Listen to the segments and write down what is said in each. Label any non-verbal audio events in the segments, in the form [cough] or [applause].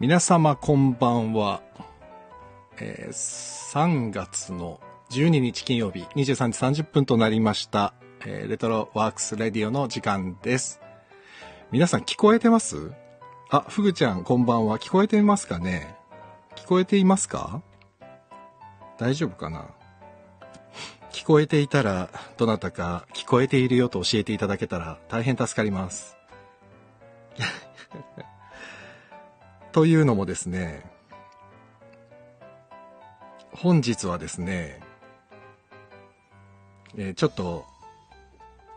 皆様こんばんは。えー3月の12日金曜日23時30分となりました。えーレトロワークスレディオの時間です。皆さん聞こえてます？あ、ふぐちゃんこんばんは。聞こえてますかね？聞こえていますか？大丈夫かな？聞こえていたら、どなたか聞こえているよと教えていただけたら大変助かります。というのもですね、本日はですね、えーちょっと、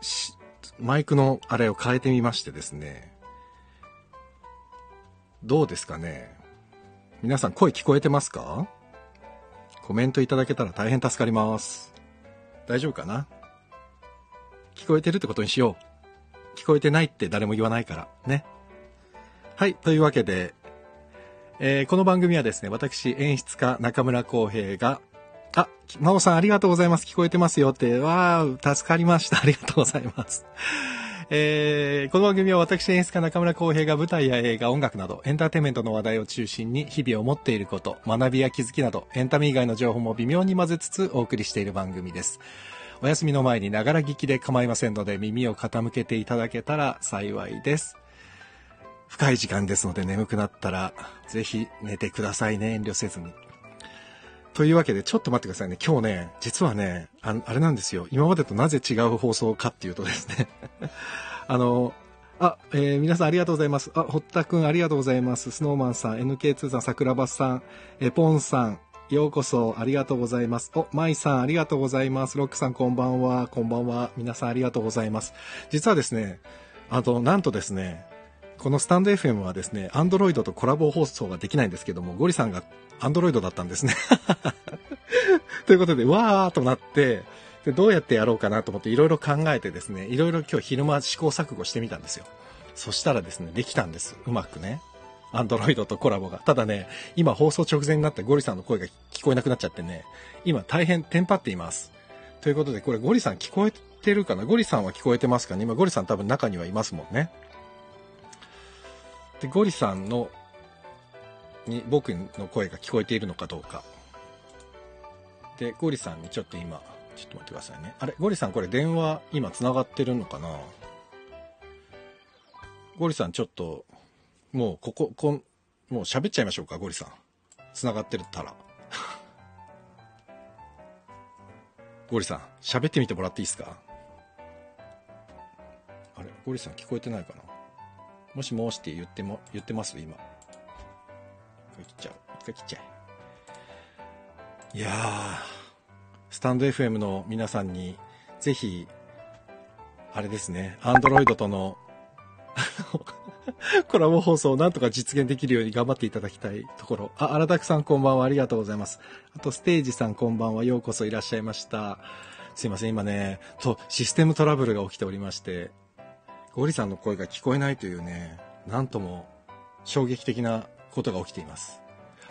しマイクのあれを変えてみましてですね、どうですかね？皆さん声聞こえてますか？コメントいただけたら大変助かります。大丈夫かな？聞こえてるってことにしよう。聞こえてないって誰も言わないから。ね。はい。というわけで、えーこの番組はですね、私、演出家中村浩平が、あ、真央さんありがとうございます。聞こえてますよって、わー、助かりました。ありがとうございます。[laughs] えーこの番組は私演出家中村浩平が舞台や映画、音楽などエンターテインメントの話題を中心に日々思っていること、学びや気づきなどエンタメ以外の情報も微妙に混ぜつつお送りしている番組です。お休みの前にながら聞きで構いませんので耳を傾けていただけたら幸いです。深い時間ですので眠くなったらぜひ寝てくださいね、遠慮せずに。というわけで、ちょっと待ってくださいね。今日ね、実はね、ああれなんですよ。今までとなぜ違う放送かっていうとですね。[laughs] あの、あ、えー皆さんありがとうございます。あ、堀田くんありがとうございます。スノーマンさん、NK2 さん、桜庭さん、え、ポンさん、ようこそありがとうございます。お、マイさんありがとうございます。ロックさんこんばんは。こんばんは。皆さんありがとうございます。実はですね、あと、なんとですね、このスタンド FM はですね、アンドロイドとコラボ放送ができないんですけども、ゴリさんがアンドロイドだったんですね。[laughs] ということで、わーとなって、で、どうやってやろうかなと思っていろいろ考えてですね、いろいろ今日昼間試行錯誤してみたんですよ。そしたらですね、できたんです。うまくね。アンドロイドとコラボが。ただね、今放送直前になってゴリさんの声が聞こえなくなっちゃってね、今大変テンパっています。ということで、これゴリさん聞こえてるかな？ゴリさんは聞こえてますかね？今ゴリさん多分中にはいますもんね。で、ゴリさんの、に僕の声が聞こえているのかどうか。で、ゴリさんにちょっと今、ちょっと待ってくださいね。あれ、ゴリさんこれ電話今繋がってるのかな？ゴリさんちょっと、もうここ、こん、もう喋っちゃいましょうか、ゴリさん。繋がってるったら。[laughs] ゴリさん、喋ってみてもらっていいですか？あれ、ゴリさん聞こえてないかな？もしもしって言っても、言ってます？今。一回切っちゃう。一回切っちゃえ。いやー、スタンド FM の皆さんに、ぜひ、あれですね、アンドロイドとの、[laughs] コラボ放送をなんとか実現できるように頑張っていただきたいところ。あ、荒拓さんこんばんはありがとうございます。あと、ステージさんこんばんはようこそいらっしゃいました。すいません、今ね、と、システムトラブルが起きておりまして、ゴリさんの声が聞こえないというね、なんとも衝撃的なことが起きています。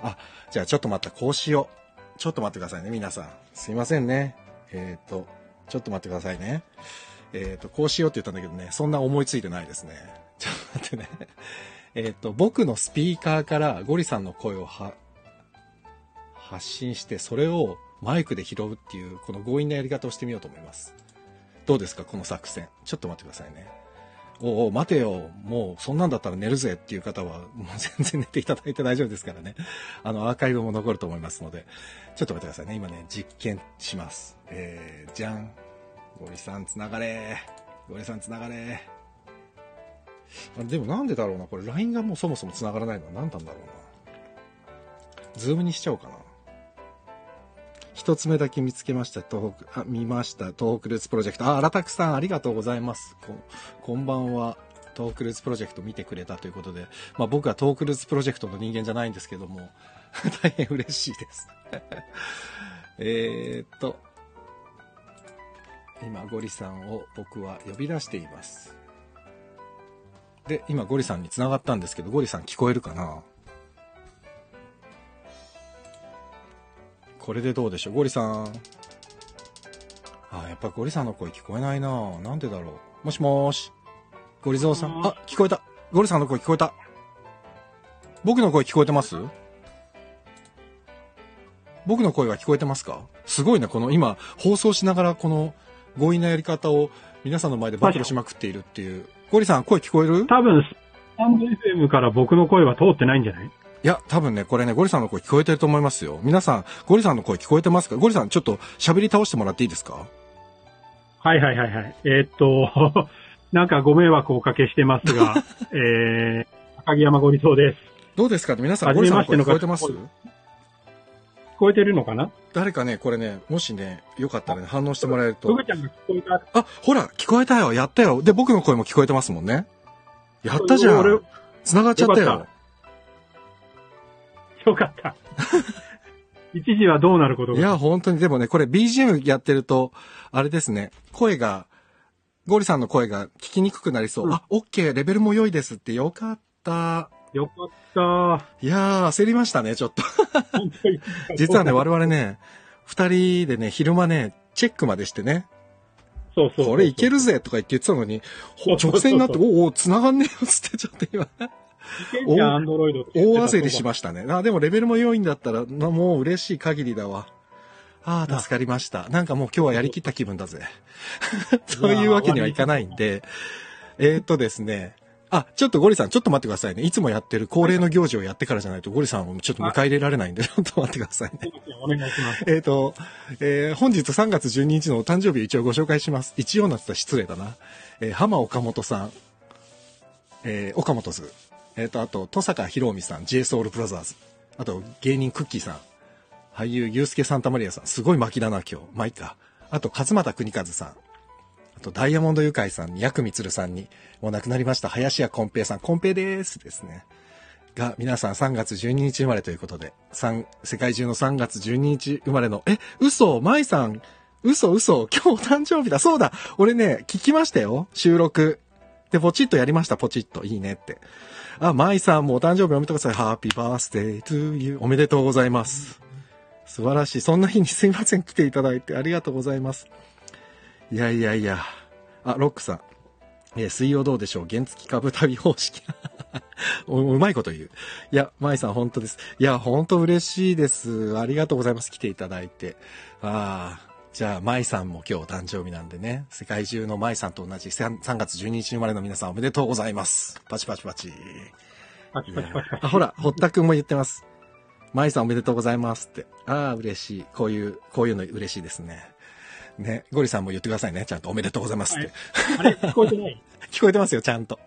あ、じゃあちょっと待った、こうしよう。ちょっと待ってくださいね、皆さん。すいませんね。えっ、と、ちょっと待ってくださいね。えっ、と、こうしようって言ったんだけどね、そんな思いついてないですね。ちょっと待ってね。えっと、僕のスピーカーからゴリさんの声をは、発信して、それをマイクで拾うっていう、この強引なやり方をしてみようと思います。どうですか、この作戦。ちょっと待ってくださいね。おお待てよ。もう、そんなんだったら寝るぜっていう方は、もう全然寝ていただいて大丈夫ですからね。あの、アーカイブも残ると思いますので、ちょっと待ってくださいね。今ね、実験します。えー、じゃん。ゴリさんつながれ。ゴリさんつながれ。あでもなんでだろうな。これ LINE がもうそもそもつながらないのは何なんだろうな。ズームにしちゃおうかな。一つ目だけ見つけました。東北、あ、見ました。東北ルーツプロジェクト。あ、荒拓さんありがとうございます。ここんばんは。東北ルーツプロジェクト見てくれたということで、まあ僕は東北ルーツプロジェクトの人間じゃないんですけども、[laughs] 大変嬉しいです。[laughs] えーっと、今ゴリさんを僕は呼び出しています。で、今ゴリさんに繋がったんですけど、ゴリさん聞こえるかな？これでどうでしょう？ゴリさん。あ、やっぱゴリさんの声聞こえないななんでだろう？もしもーし。ゴリゾーさん。あ、聞こえた。ゴリさんの声聞こえた。僕の声聞こえてます？僕の声は聞こえてますか？すごいね、この今、放送しながらこの強引なやり方を皆さんの前で暴露しまくっているっていう。ゴリさん、声聞こえる？多分、スタンド FM から僕の声は通ってないんじゃない？いや、多分ね、これね、ゴリさんの声聞こえてると思いますよ。皆さん、ゴリさんの声聞こえてますか？ゴリさん、ちょっと喋り倒してもらっていいですか？はいはいはいはい。えーっと、[laughs] なんかご迷惑をおかけしてますが、[laughs] えー、赤木山ごりそうです。どうですか皆さん、はゴリさんの声聞こえてます？聞こえてるのかな？誰かね、これね、もしね、よかったらね、反応してもらえると。ふぐちゃんが聞こえた。あ、ほら、聞こえたよ、やったよ。で、僕の声も聞こえてますもんね。やったじゃ俺ん。繋がっちゃったよ [laughs] よかっ。た。[laughs] 一時はどうなることが？いや、本当に、でもね、これ BGM やってると、あれですね、声が、ゴリさんの声が聞きにくくなりそう。うんあ、OK、レベルも良いですってよかった。よかった。いやー、焦りましたね、ちょっと。[laughs] 実はね、我々ね、二人でね、昼間ね、チェックまでしてね、そうそうこれいけるぜとか言って言ってたのに、ほ直線になって、おお、繋がんねえよ、つってちょっと今、大た焦りしましたね。あ、でもレベルも良いんだったら、なもう嬉しい限りだわ。ああ、助かりました。なんかもう今日はやりきった気分だぜ。[laughs] そういうわけにはいかないんで、えーっとですね、あ、ちょっとゴリさん、ちょっと待ってくださいね。いつもやってる恒例の行事をやってからじゃないと、ゴリさんをちょっと迎え入れられないんで、[laughs] ちょっと待ってくださいね。お願いします。えっ、と、えー本日3月12日のお誕生日を一応ご紹介します。一応なってたら失礼だな。えー浜岡本さん、えー岡本図。えっ、と、あと、戸坂博美さん、JSOULBROTHERS。あと、芸人クッキーさん。俳優、ユースケ・サンタマリアさん。すごい巻きだな、今日。まあ、いいか。あと、勝俣邦和さん。あと、ダイヤモンドユカイさんに、ヤクミツルさんに、もう亡くなりました、林家コンペイさん。コンペイです。ですね。が、皆さん3月12日生まれということで、三世界中の3月12日生まれの、え、嘘舞さん、嘘嘘今日お誕生日だそうだ俺ね、聞きましたよ収録。で、ポチッとやりました、ポチッと。いいねって。あ、舞さんもお誕生日おめでとうございます。ハッピーバースデートゥーユー。おめでとうございます。素晴らしい。そんな日にすいません。来ていただいてありがとうございます。いやいやいや。あ、ロックさん。え水曜どうでしょう原付株旅方式。[laughs] うまいこと言う。いや、舞さん本当です。いや、本当嬉しいです。ありがとうございます。来ていただいて。ああ。じゃあ、舞さんも今日お誕生日なんでね。世界中の舞さんと同じ 3, 3月12日生まれの皆さんおめでとうございます。パチパチパチ。パチパチパチパチ。あ、ほら、堀田くんも言ってます。舞さんおめでとうございますって。ああ、嬉しい。こういう、こういうの嬉しいですね。ね、ゴリさんも言ってくださいね。ちゃんとおめでとうございますって。あれ聞こえてない？[laughs] 聞こえてますよ、ちゃんと。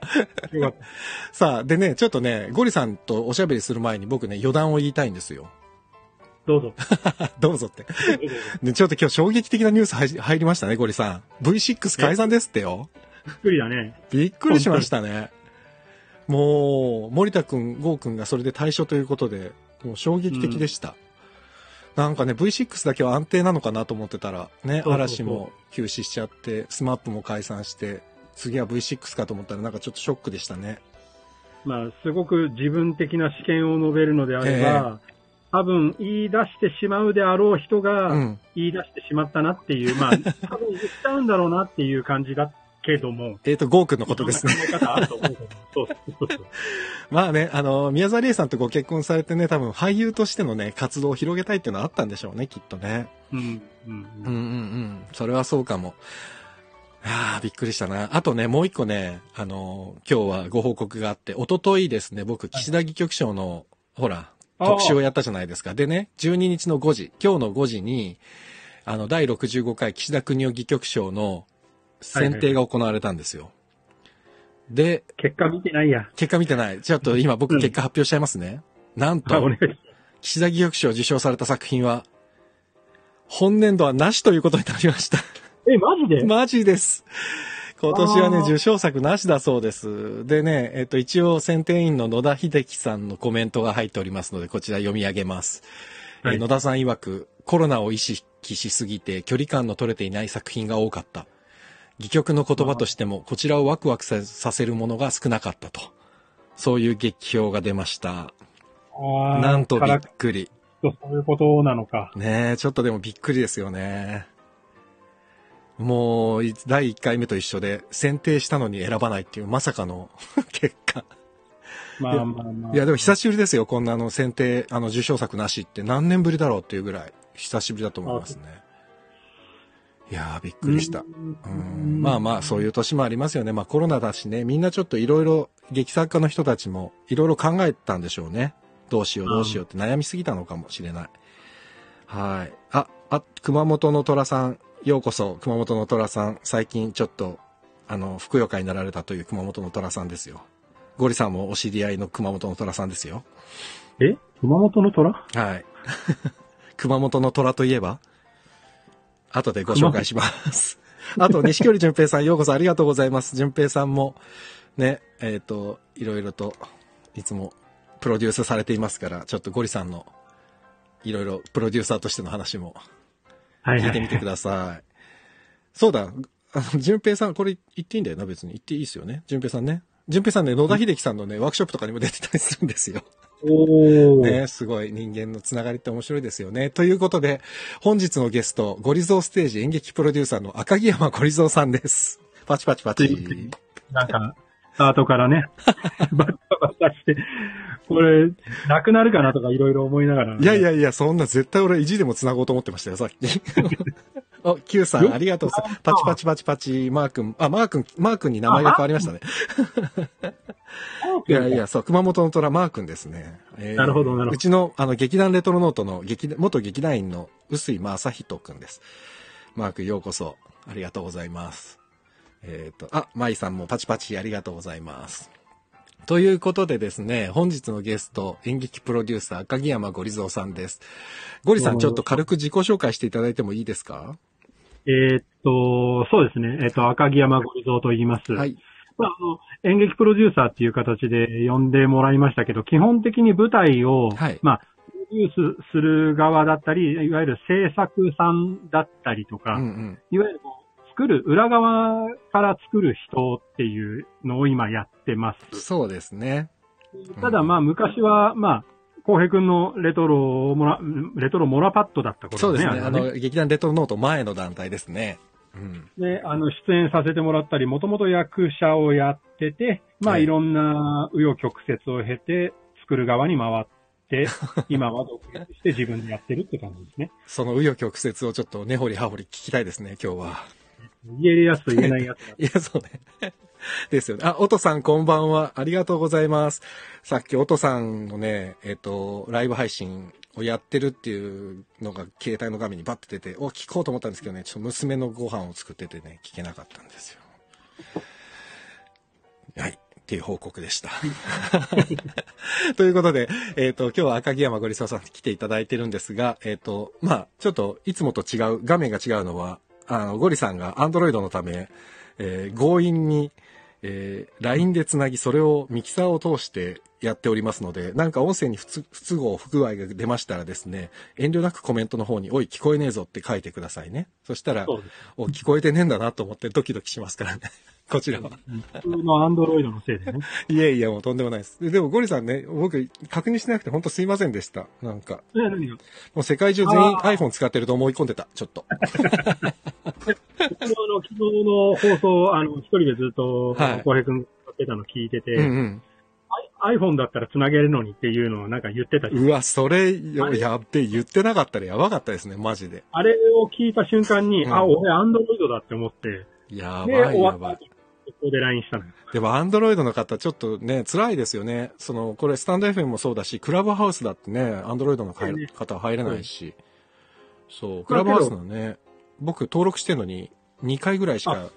[laughs] さあ、でね、ちょっとね、ゴリさんとおしゃべりする前に僕ね、余談を言いたいんですよ。た。どうぞ。[laughs] どうぞって。ちょっと今日衝撃的なニュース入りましたね、ゴリさん。V6 解散ですってよ。びっくりだね。びっくりしましたね。もう、森田くん、ゴーくんがそれで対象ということで、もう衝撃的でした。なんかね、V6 だけは安定なのかなと思ってたら、ね、嵐も休止しちゃって、スマップも解散して、次は V6 かと思ったらなんかちょっとショックでしたね。まあ、すごく自分的な私見を述べるのであれば、多分言い出してしまうであろう人うがん。言い出してしまったなっていう、まあ、[laughs] 多分言っちゃうんだろうなっていう感じだけども。えっ、と、ゴーくんのことですね。まあね、あの、宮沢りえさんとご結婚されてね、多分俳優としてのね、活動を広げたいっていうのはあったんでしょうね、きっとね。うん、うん、うんうんうん。それはそうかも。ああ、びっくりしたな。あとね、もう一個ね、あの、今日はご報告があって、一昨日ですね、僕、岸田戯曲賞の、ほら、特集をやったじゃないですか。でね、12日の5時、今日の5時に、あの、第65回岸田国夫戯曲賞の選定が行われたんですよ。で、結果見てないや。結果見てない。ちょっと今僕うん結果発表しちゃいますね。なんとあ、、お願いします。岸田戯曲賞を受賞された作品は、本年度はなしということになりました。え、マジで？[laughs] マジです。今年はね、受賞作なしだそうです。でね、えっと、一応、選定委員の野田秀樹さんのコメントが入っておりますので、こちら読み上げます。えーはい野田さん曰く、コロナを意識しすぎて距離感の取れていない作品が多かった。戯曲の言葉としても、こちらをワクワクささせるものが少なかったと。そういう激評が出ました。なんとびっくり。そういうことなのか。ねえ、ちょっとでもびっくりですよね。もう、い第1回目と一緒で、選定したのに選ばないっていう、まさかの [laughs] 結果。まあまあまあ。いや、でも久しぶりですよ。こんなあの選定、あの受賞作なしって何年ぶりだろうっていうぐらい久しぶりだと思いますね。いやー、びっくりした。うん、まあまあ、そういう年もありますよね。まあコロナだしね、みんなちょっといろいろ、劇作家の人たちもいろいろ考えたんでしょうね。どうしようどうしようって悩みすぎたのかもしれない。はい。あ、あ、熊本の虎さん、ようこそ、熊本の虎さん、最近ちょっと、あの、ふくよかになられたという熊本の虎さんですよ。ゴリさんもお知り合いの熊本の虎さんですよ。え？熊本の虎？はい。[laughs] 熊本の虎といえば？後でご紹介します。あと、西距離淳平さん、ようこそありがとうございます。淳平さんも、ね、えっ、と、いろいろと、いつも、プロデュースされていますから、ちょっとゴリさんの、いろいろ、プロデューサーとしての話も、はいてみてください。そうだ、あの、淳平さん、これ言っていいんだよな、別に。言っていいですよね。淳平さんね。淳平さんね、野田秀樹さんのね、ワークショップとかにも出てたりするんですよ。おー。ね、すごい人間のつながりって面白いですよね。ということで、本日のゲスト、ゴリゾーステージ演劇プロデューサーの赤木山ゴリゾーさんです。パチパチパチ。なんか、スタートからね、[laughs] バッタバタして、これ、なくなるかなとかいろいろ思いながら、いやいやいや、そんな絶対俺意地でも繋ごうと思ってましたよ、さっき。[laughs] お、Q さん、ありがとうございます。パチパチパチパチ、マー君、あ、マー君、マー君に名前が変わりましたね。[laughs] いやいや、そう、熊本の虎、マー君ですね。えーなるほどなるほどうちの、あの、劇団レトロノートの劇、元劇団員の臼井正人君です。マー君、ようこそ、ありがとうございます。えっ、と、あ、舞さんもパチパチありがとうございます。ということでですね、本日のゲスト、演劇プロデューサー、赤木山ゴリゾーさんです。ゴリさん、ちょっと軽く自己紹介していただいてもいいですか？えーっと、そうですね。えーっと、赤木山ゴリゾーと言います。はい。まあ、あの、演劇プロデューサーっていう形で呼んでもらいましたけど、基本的に舞台を、はいまあ、プロデュースする側だったり、いわゆる制作さんだったりとか、うんうん。いわゆるこう作る、裏側から作る人っていうのを今やってます。そうですね。ただまあ昔は、まあ、浩平君のレトロモラ、レトロモラパッドだった頃そうですね。あの、劇団レトロノート前の団体ですね。うん。で、あの、出演させてもらったり、もともと役者をやってて、まあ、はいいろんな紆余曲折を経て、作る側に回って、[laughs] 今は独立して自分でやってるって感じですね。その紆余曲折をちょっと根掘り葉掘り聞きたいですね、今日は。言えるやつと言えないやつが。[laughs] いや、そうね。ですよね。あ、おとさんこんばんは。ありがとうございます。さっきおとさんのね、えっ、と、ライブ配信をやってるっていうのが携帯の画面にバッて出て、お、聞こうと思ったんですけどね、ちょっと娘のご飯を作っててね、聞けなかったんですよ。はい。っていう報告でした。[laughs] ということで、えっ、と、今日は赤木山ごりそうさんに来ていただいてるんですが、えっ、と、まあ、ちょっといつもと違う、画面が違うのは、あの、ゴリさんが Android のため、えー強引に、えー LINE でつなぎ、それをミキサーを通してやっておりますので、なんか音声に不都合、不具合が出ましたらですね、遠慮なくコメントの方に、おい、聞こえねえぞって書いてくださいね。そしたら。お、聞こえてねえんだなと思ってドキドキしますからね。こちらは。普通のアンドロイドのせいでね。[laughs] いやいや、もうとんでもないです。ででも、ゴリさんね、僕、確認してなくて本当すいませんでした。なんか、え、何が？もう世界中全員 iPhone 使ってると思い込んでた、ちょっと。[laughs] 昨日の、昨日の放送、あの、一人でずっと、はい浩平君がやってたの聞いてて、うんうん。iPhone だったら繋げるのにっていうのをなんか言ってたしうわ、それ、やっべ、言ってなかったらやばかったですね、マジで。あれを聞いた瞬間に、うんあ、俺アンドロイドだって思って、で、やばいやばい。後、ここで LINE したのよ。でも、アンドロイドの方、ちょっとね、辛いですよね。その、これ、スタンド FM もそうだし、クラブハウスだってね、アンドロイドの方は入れないし。そう、クラブハウスのね、僕、登録してるのに、2回ぐらいしか、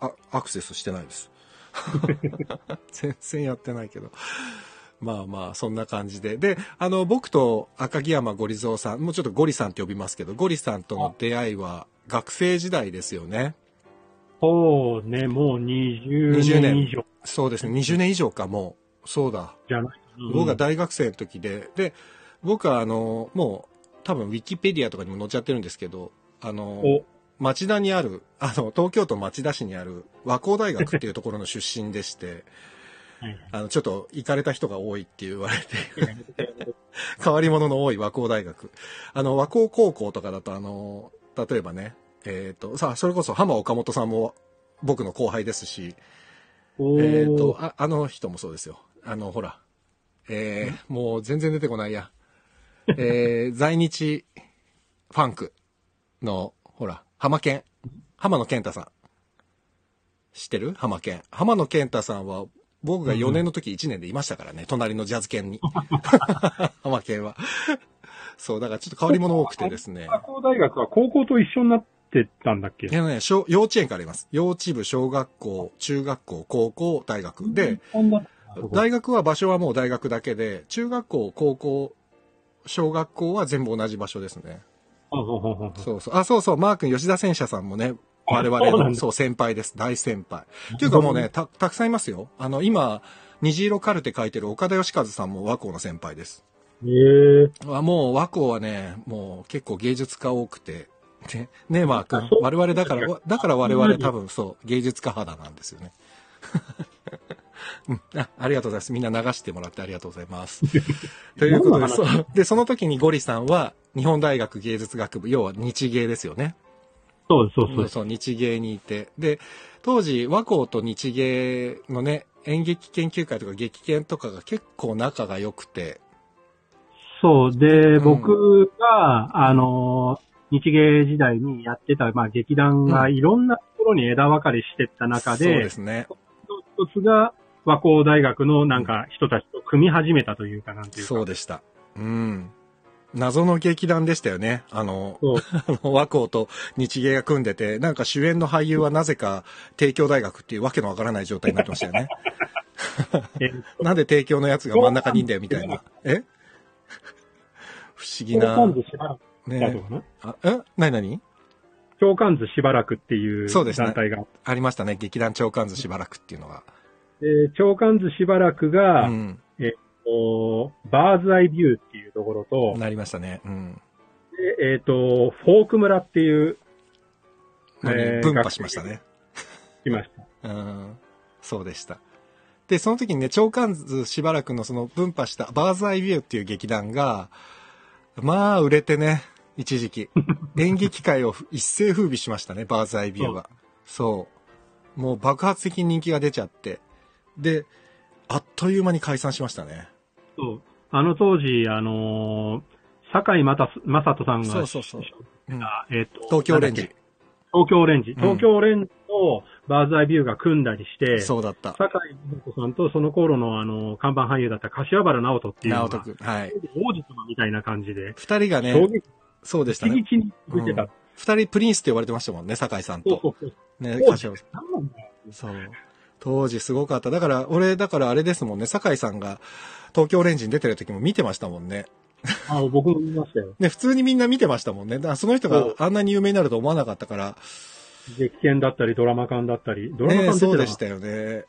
あアクセスしてないです。[laughs] 全然やってないけど。まあまあ、そんな感じで。で、あの、僕と赤木山ゴリゾーさん、もうちょっとゴリさんって呼びますけど、ゴリさんとの出会いは、学生時代ですよね。そうね、もう20 20年年以上そうですね、20年以上か、もう。そうだ。じゃないかな。僕が大学生の時で、で、僕はあの、もう、多分ウィキペディアとかにも載っちゃってるんですけど、あの、お、町田にある、あの、東京都町田市にある和光大学っていうところの出身でして、はいあの、ちょっと行かれた人が多いって言われて [laughs] 変わり者の多い和光大学。あの、和光高校とかだと、あの、例えばね、えっ、と、さあ、それこそ浜岡本さんも僕の後輩ですし、おえっ、ーと、あ、あの人もそうですよ。あの、ほら、えー、もう全然出てこないや。えー、[laughs] 在日ファンクの、ほら、浜健。浜野健太さん。知ってる？浜健。浜野健太さんは、僕が4年の時1年でいましたからね、隣のジャズ犬に。[laughs] 浜健は。そう、だからちょっと変わり者多くてですね。和光大学は高校と一緒になってたんだっけ？ね、小幼稚園からあります。幼稚部、小学校、中学校、高校、大学。で、大学は場所はもう大学だけで、中学校、高校、小学校は全部同じ場所ですね。そうそう。あ、そうそう、マー君、吉田戦車さんもね、我々の、そう、先輩です。大先輩。っていうかもうね、た、たくさんいますよ。あの、今、虹色カルテ書いてる岡田義和さんも和光の先輩です。へえ。もう和光はね、もう結構芸術家多くて、ね、ねえ、マー君。我々だから、だから我々多分そう、芸術家肌なんですよね。[laughs] うんあ、ありがとうございます。みんな流してもらってありがとうございます。[laughs] ということで、そう。で、その時にゴリさんは、日本大学芸術学部、要は日芸ですよね。そうそうそう。そう、日芸にいて。で、当時、和光と日芸のね、演劇研究会とか劇研とかが結構仲が良くて、そう。で、うん僕が、あの、日芸時代にやってた、まあ、劇団がいろんなところに枝分かれしてった中そうで、ですね。一つが和光大学のなんか人たちと組み始めたというかなんていうか。そうでした。うん。謎の劇団でしたよね。[laughs] あの、和光と日芸が組んでて、なんか主演の俳優はなぜか帝京大学っていうわけのわからない状態になってましたよね。[laughs] え [laughs] なんで帝京のやつが真ん中にいんだよみたいな。え？不思議な。ねとかな。あ、え？なになに長官図しばらくっていうそうですね団体が。ありましたね。劇団長官図しばらくっていうのが。で、長官図しばらくが、うん。こうバーズアイビューっていうところと、なりましたね。うん。でえっ、と、フォーク村っていう、えー分派しましたね。来ました。[laughs] うん。そうでした。で、その時にね、長官図しばらくのその分派したバーズアイビューっていう劇団が、まあ、売れてね、一時期。演劇界を一世風靡しましたね、バーズアイビューは。そう。もう爆発的に人気が出ちゃって。で、あっという間に解散しましたね。そう。あの当時、あのー、坂井正正人さんが、そうそうそう。うんえっ、と、東京レンジ。東京オレンジ。ん東京オレンジとバーズアイビューが組んだりして、そうだった。坂井美子さんとその頃のあの、看板俳優だった柏原直人っていう直人くん。はい。王子様みたいな感じで、二人がね、そうでしたね。的に出てた。うん二人プリンスって呼ばれてましたもんね、酒井さんと。そうそうそう。ね、当時そう。当時すごかった。だから、俺、だからあれですもんね、酒井さんが東京レンジに出てる時も見てましたもんね。あ、僕も見ましたよ。ね、普通にみんな見てましたもんね。だからその人があんなに有名になると思わなかったから。劇研だったり、ドラマ館だったり、ドラマね、館出てたそうでしたよね。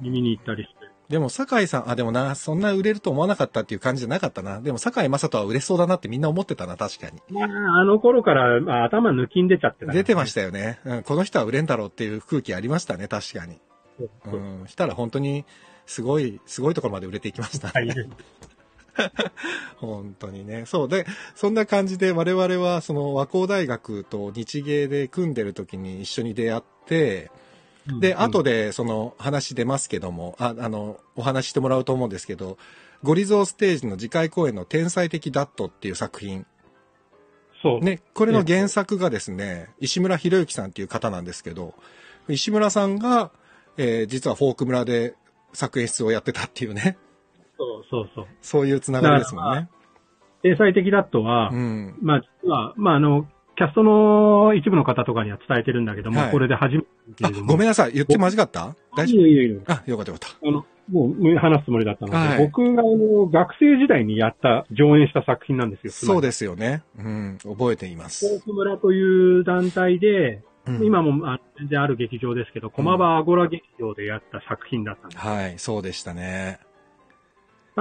見に行ったりして。でも、酒井さん、あ、でもな、そんな売れると思わなかったっていう感じじゃなかったな。でも、酒井正人は売れそうだなってみんな思ってたな、確かに。まあ、あの頃から、まあ、頭抜きん出ちゃってた、出てまししたよね。うん、この人は売れんだろうっていう空気ありましたね、確かに。た。うん、したら本当に、すごい、すごいところまで売れていきましたね。はい。[laughs] 本当にね。そう。で、そんな感じで我々はその和光大学と日芸で組んでる時に一緒に出会って、で、後で、でその話出ますけども、ああの、お話ししてもらうと思うんですけど、ゴリゾーステージの次回公演の天才的ダットっていう作品。そう。ね、これの原作がですね、石村博之さんっていう方なんですけど、石村さんが、えー実はフォーク村で作演出をやってたっていうね、そうそうそう。そういうつながりですもんね。天才的ダットは、うん。まあ、実は、まあ、あの、キャストの一部の方とかには伝えてるんだけども、はいこれで初めてけあれど、も。ごめんなさい。言って間違った？大丈いいよいいよいいよ夫あ、よかったよかっあの、もう話すつもりだったので、はい僕があの学生時代にやった、上演した作品なんですよ。た。そうでですよね。うん。覚えていまフォすー。ク村という団体で、うん今もあ全然ある劇場ですけど、駒場アゴラ劇場でやった作品だったんです。はい、そうでしたね。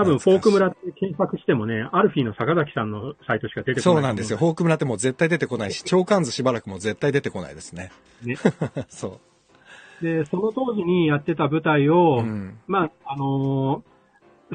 多分、フォーク村って検索してもね、アルフィーの坂崎さんのサイトしか出てこない。そうなんですよ。。フォーク村ってもう絶対出てこないし、長官図しばらくも絶対出てこないですね。ね [laughs] そで、その当時にやってた舞台を、う。うん。まあ、あのー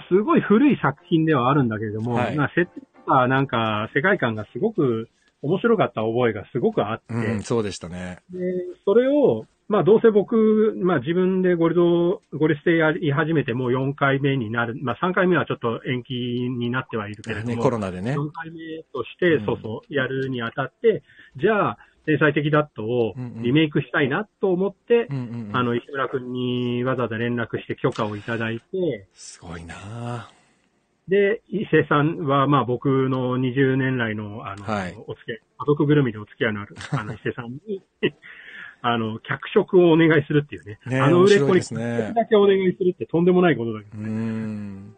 すごい古い作品ではあるんだけれども、はいまあ、設定とかなんか世界観がすごく面白かった覚えがすごくあって、うん、そうでしたね。で、それを、まあ、どうせ僕、まあ自分でゴリゾ、ゴリステやり始めてもう4回目になる、まあ3回目はちょっと延期になってはいるけれども、ね、コロナでね。4回目として、うん。そうそう、やるにあたって、じゃあ、天才的ダットをリメイクしたいなと思って、うんうんうん。あの、石村くんにわざわざ連絡して許可をいただいて、すごいなあで、伊勢さんは、まあ僕の20年来の、あの、はい。お付き合い、家族ぐるみでお付き合いのある、あの、伊勢さんに、あの、脚色をお願いするっていうね。ねあの売れっ子に脚色だけお願いするってとんでもないことだけどうーん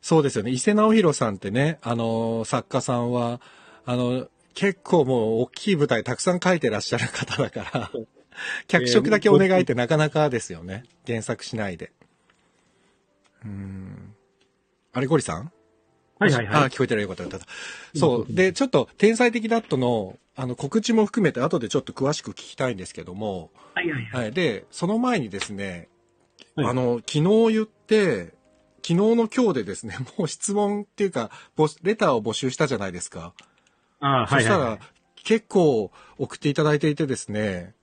そうですよね。伊勢直弘さんってね、あの、作家さんは、あの、結構もう大きい舞台たくさん書いてらっしゃる方だから、[laughs] 脚色だけお願いってなかなかですよね。原作しないで。うーん。あれ、ゴリさん？はいはいはいあ、。聞こえてるよかったよかった。そう。で、ちょっと、天才的ダットの、あの、告知も含めて後でちょっと詳しく聞きたいんですけども、はいはいはい。はい。で、その前にですね、はいあの、昨日言って、昨日の今日でですね、[laughs] もう質問っていうか、募レターを募集したじゃないですか。ああ、はいはいはいそしたら。、結構送っていただいていてですね、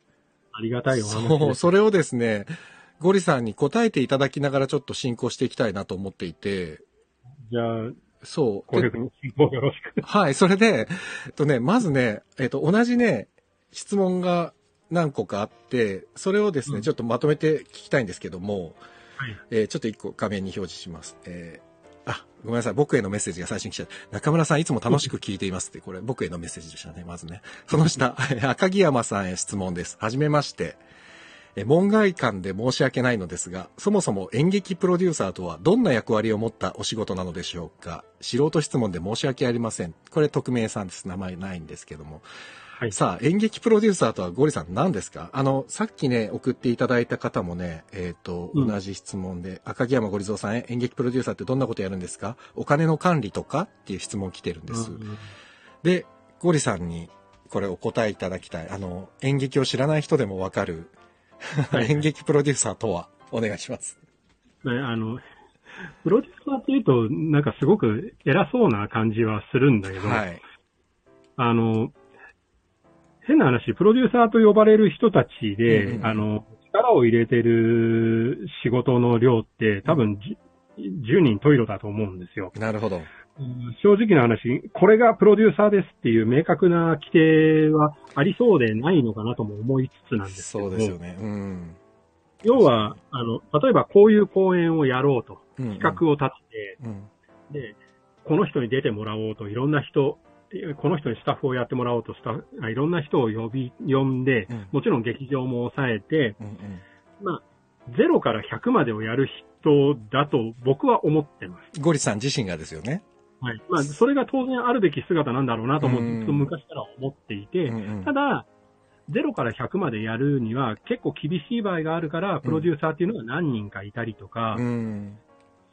ありがたいお話そう。それをですね、ゴリさんに答えていただきながらちょっと進行していきたいなと思っていて、じゃあ、そう。よろしく。はい、それで、えっとね、まずね、えっと、同じね、質問が何個かあって、それをですね、うんちょっとまとめて聞きたいんですけども、はい。えーちょっと一個画面に表示します。えーあ、ごめんなさい。僕へのメッセージが最初に来ちゃった。中村さんいつも楽しく聞いていますって、これ僕へのメッセージでしたね、まずね。その下、[laughs] 赤木山さんへ質問です。はじめまして。えー門外漢で申し訳ないのですが、そもそも演劇プロデューサーとはどんな役割を持ったお仕事なのでしょうか？素人質問で申し訳ありません。これ匿名さんです。名前ないんですけども。はい。さあ、演劇プロデューサーとはゴリさん何ですか？あの、さっきね、送っていただいた方もね、えっ、と、うん同じ質問で、赤木山ゴリゾーさんへ演劇プロデューサーってどんなことやるんですか？お金の管理とかっていう質問来てるんです。うんで、ゴリさんにこれお答えいただきたい。あの、演劇を知らない人でもわかる、はい [laughs] 演劇プロデューサーとはお願いします。ねあの、プロデューサーっていうと、なんかすごく偉そうな感じはするんだけど、はい。あの、変な話、プロデューサーと呼ばれる人たちで、うんうんあの、力を入れてる仕事の量って多分じ10人トイレだと思うんですよ。なるほど。うん正直な話、これがプロデューサーですっていう明確な規定はありそうでないのかなとも思いつつなんですけどもそうですよね。うん。要は、あの、例えばこういう公演をやろうと、うん企画を立てうん。て、で、この人に出てもらおうと、いろんな人、この人にスタッフをやってもらおうと、スタッフあいろんな人を呼び、呼んで、うんもちろん劇場も抑えて、うんうん。まあ、0から100までをやる人だと僕は思ってます。ゴリさん自身がですよね。はい。まあ、それが当然あるべき姿なんだろうなともうんずっと昔から思っていて、うんうんただ、0から100までやるには結構厳しい場合があるから、プロデューサーっていうのが何人かいたりとか、うん。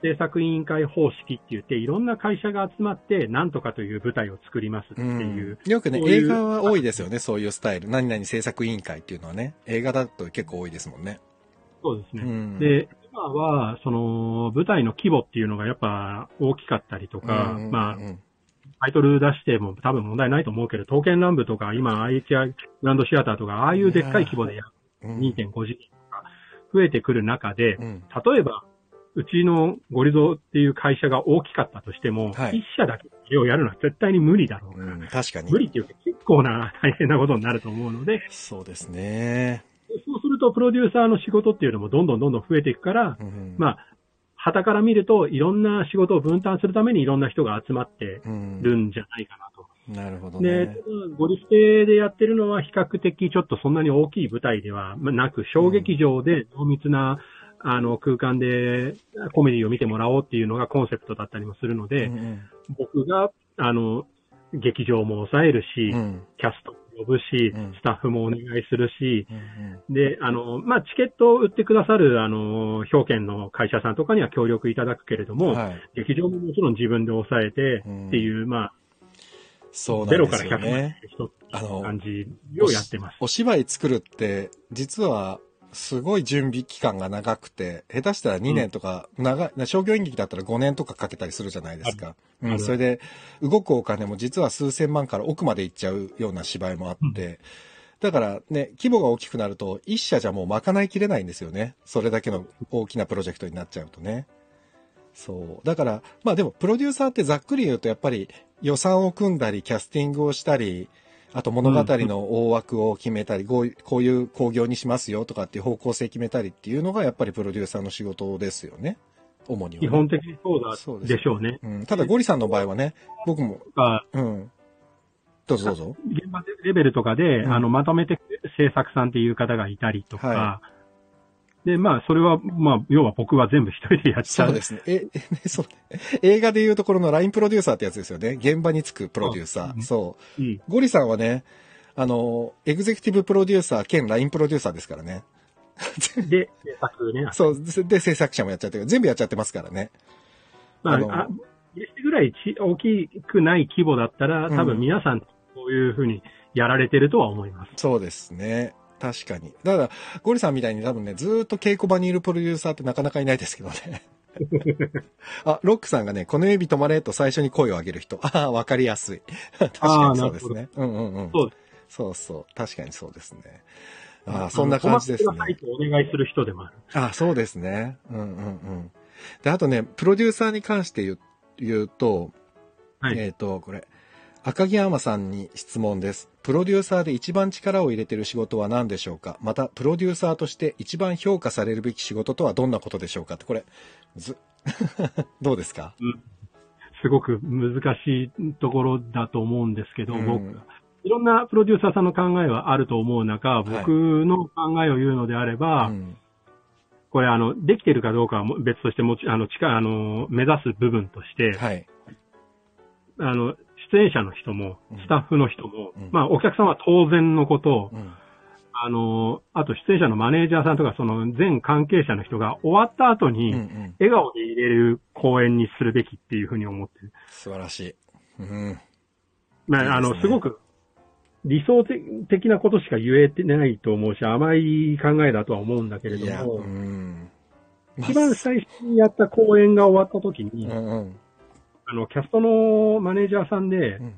制作委員会方式って言って、いろんな会社が集まって、なんとかという舞台を作りますっていう。よくね、映画は多いですよね、そういうスタイル。何々制作委員会っていうのはね、映画だと結構多いですもんね。そうですね。うんで、今は、その、舞台の規模っていうのがやっぱ大きかったりとか、うんまあう、んタイトル出しても多分問題ないと思うけど、刀剣乱舞とか、今、IHI グランドシアターとか、ああいうでっかい規模でやる。うん。2.5次元とか増えてくる中で、うん。例えば、うちのゴリゾっていう会社が大きかったとしても、はい。一社だけをやるのは絶対に無理だろうから、うん確かに。無。理っていうか結構な大変なことになると思うので、そうですね。るとプロデューサーの仕事っていうのもどんどんどんどん増えていくから、うんまあ、旗から見るといろんな仕事を分担するためにいろんな人が集まってうんるんじゃないかなと。なるほどで、ね。ゴリステでやってるのは比較的ちょっとそんなに大きい舞台ではまあなく、小劇場で濃密な、あの空間でコメディを見てもらおうっていうのがコンセプトだったりもするので、うんうん。僕が、あの、劇場も抑えるし、うん。キャストも呼ぶし、うんスタッフもお願いするし、うんで、あの、まあ、チケットを売ってくださる、あの、表券の会社さんとかには協力いただくけれども、はい。劇場ももちろん自分で抑えてうんっていう、まあ、そうなゼロからんですよ100までね。一つ感じをやってます。お芝居作るって、実は、すごい準備期間が長くて、下手したら2年とか、長い、商業演劇だったら5年とかかけたりするじゃないですか。うん、それで、動くお金も実は数千万から億までいっちゃうような芝居もあって、だからね、規模が大きくなると、一社じゃもう賄いきれないんですよね。それだけの大きなプロジェクトになっちゃうとね。そう。だから、まあでも、プロデューサーってざっくり言うと、やっぱり予算を組んだり、キャスティングをしたり、あと物語の大枠を決めたり、こういうこういう興行にしますよとかっていう方向性決めたりっていうのが、やっぱりプロデューサーの仕事ですよね。主にはね、基本的にそうだでしょうね。うん。ただ、ゴリさんの場合はね、僕も、あうん。どうぞどうぞ。現場レベルとかで、うんあの、まとめて制作さんっていう方がいたりとか、はで、まあ、それは、まあ、要は僕は全部一人でやっちゃう。そうですね。え、えねそうね。映画でいうところのラインプロデューサーってやつですよね。現場につくプロデューサー。うんそう。うん。ゴリさんはね、あの、エグゼクティブプロデューサー兼ラインプロデューサーですからね。で、制作ね。[laughs] そう。で、制作者もやっちゃってる。全部やっちゃってますからね。まあ、あのあ、実ぐらいち大きくない規模だったら、多分皆さん、こういうふうにやられてるとは思います。そうですね。確かに。だから、ゴリさんみたいに多分ね、ずーっと稽古場にいるプロデューサーってなかなかいないですけどね。[laughs] あ、ロックさんがね、この指止まれと最初に声を上げる人。ああ、わかりやすい。確かにそうですね。うんうんうん。そうそうそう。確かにそうですね。ああ、そんな感じですねお願いする人でもある。あそうですね。うんうんうん。で、あとね、プロデューサーに関して言う言うと、はい。えっ、と、これ、赤木山さんに質問です。プロデューサーで一番力を入れている仕事は何でしょうか？また、プロデューサーとして一番評価されるべき仕事とはどんなことでしょうか？って、これ、ず、[laughs] どうですか？すごく難しいところだと思うんですけど、うん。僕、いろんなプロデューサーさんの考えはあると思う中、僕の考えを言うのであれば、うん。これあの、できてるかどうかはも別としてもち、あの、近い、あの、目指す部分として、はい。あの、出演者の人もうん、スタッフの人も、うんまあ、お客さんは当然のこと、うん。あの、あと出演者のマネージャーさんとか、その全関係者の人が終わった後に。笑顔で入れる公演にするべきっていうふうに思ってる。素晴らしい。うん。まあ、いいねあの、すごく理想的なことしか言えてないと思うし、甘い考えだとは思うんだけれども、うん。一番最初にやった公演が終わった時に、うんうん。あの、キャストのマネージャーさんでう、ん。